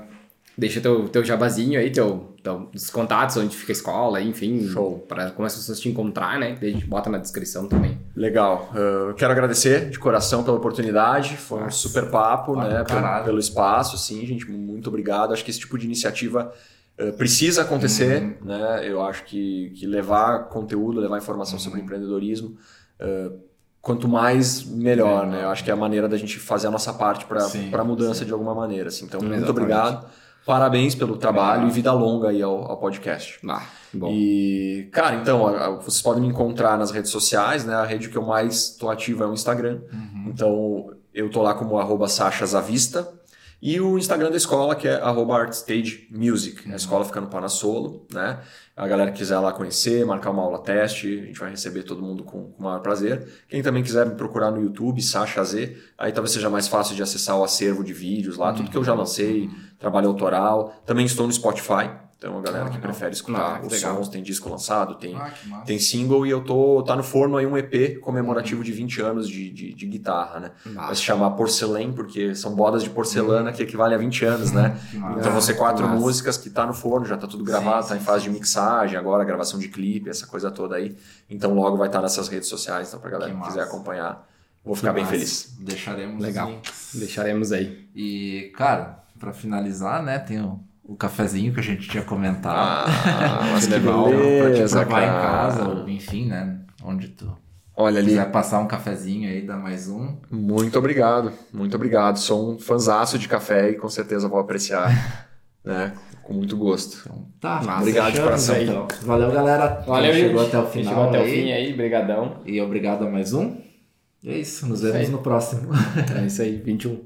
deixa teu, teu jabazinho aí, teu, teu, os contatos, onde fica a escola, enfim. Show. Para como as pessoas te encontrar, né? Daí a gente bota na descrição também. Legal. Uh, quero agradecer de coração pela oportunidade. Foi Nossa. um super papo, né? Pelo, pelo, espaço, sim, gente. Muito obrigado. Acho que esse tipo de iniciativa uh, precisa acontecer, uhum. né? Eu acho que, que levar conteúdo, levar informação uhum. sobre empreendedorismo. Uh, quanto mais, melhor, né? Eu acho que é a maneira da gente fazer a nossa parte para a mudança sim. de alguma maneira. Assim. Então, Exatamente. muito obrigado. Parabéns pelo trabalho e vida longa aí ao, ao podcast. Ah, bom. E, cara, então, vocês podem me encontrar nas redes sociais, né? A rede que eu mais tô ativo é o Instagram. Uhum. Então, eu tô lá como arroba Zavista. E o Instagram da escola, que é arroba ArtStageMusic. Uhum. A escola fica no Panasolo, né? A galera que quiser lá conhecer, marcar uma aula teste, a gente vai receber todo mundo com, com o maior prazer. Quem também quiser me procurar no YouTube, Sasha Z, aí talvez seja mais fácil de acessar o acervo de vídeos lá, uhum. tudo que eu já lancei, trabalho autoral. Também estou no Spotify, então, a galera ah, que prefere escutar ah, os legal. sons, tem disco lançado, tem, ah, tem single e eu tô tá no forno aí um EP comemorativo de 20 anos de, de, de guitarra, né? Vai se chamar Porcelain, porque são bodas de porcelana que equivalem a 20 anos, né? então vão ser quatro músicas que tá no forno, já tá tudo gravado, sim, tá em fase sim, de mixagem, agora gravação de clipe, essa coisa toda aí. Então logo vai estar tá nessas redes sociais, então pra galera que, que quiser acompanhar, vou ficar que bem massa. feliz. Deixaremos Legal. Deixaremos aí. E, cara, para finalizar, né, tem o o cafezinho que a gente tinha comentado. Ah, mas que legal. Beleza, pra te provar em casa, ou enfim, né? Onde tu Olha ali. quiser passar um cafezinho aí, dá mais um. Muito obrigado, muito obrigado. Sou um fanzaço de café e com certeza vou apreciar, né? Com muito gosto. Então, tá, Massa, obrigado de coração. Aí, então. Valeu, galera. Valeu, chegou até o final. Chegou até aí. o fim aí, brigadão. E obrigado a mais um. E é isso, nos vemos no próximo. É isso aí, 21.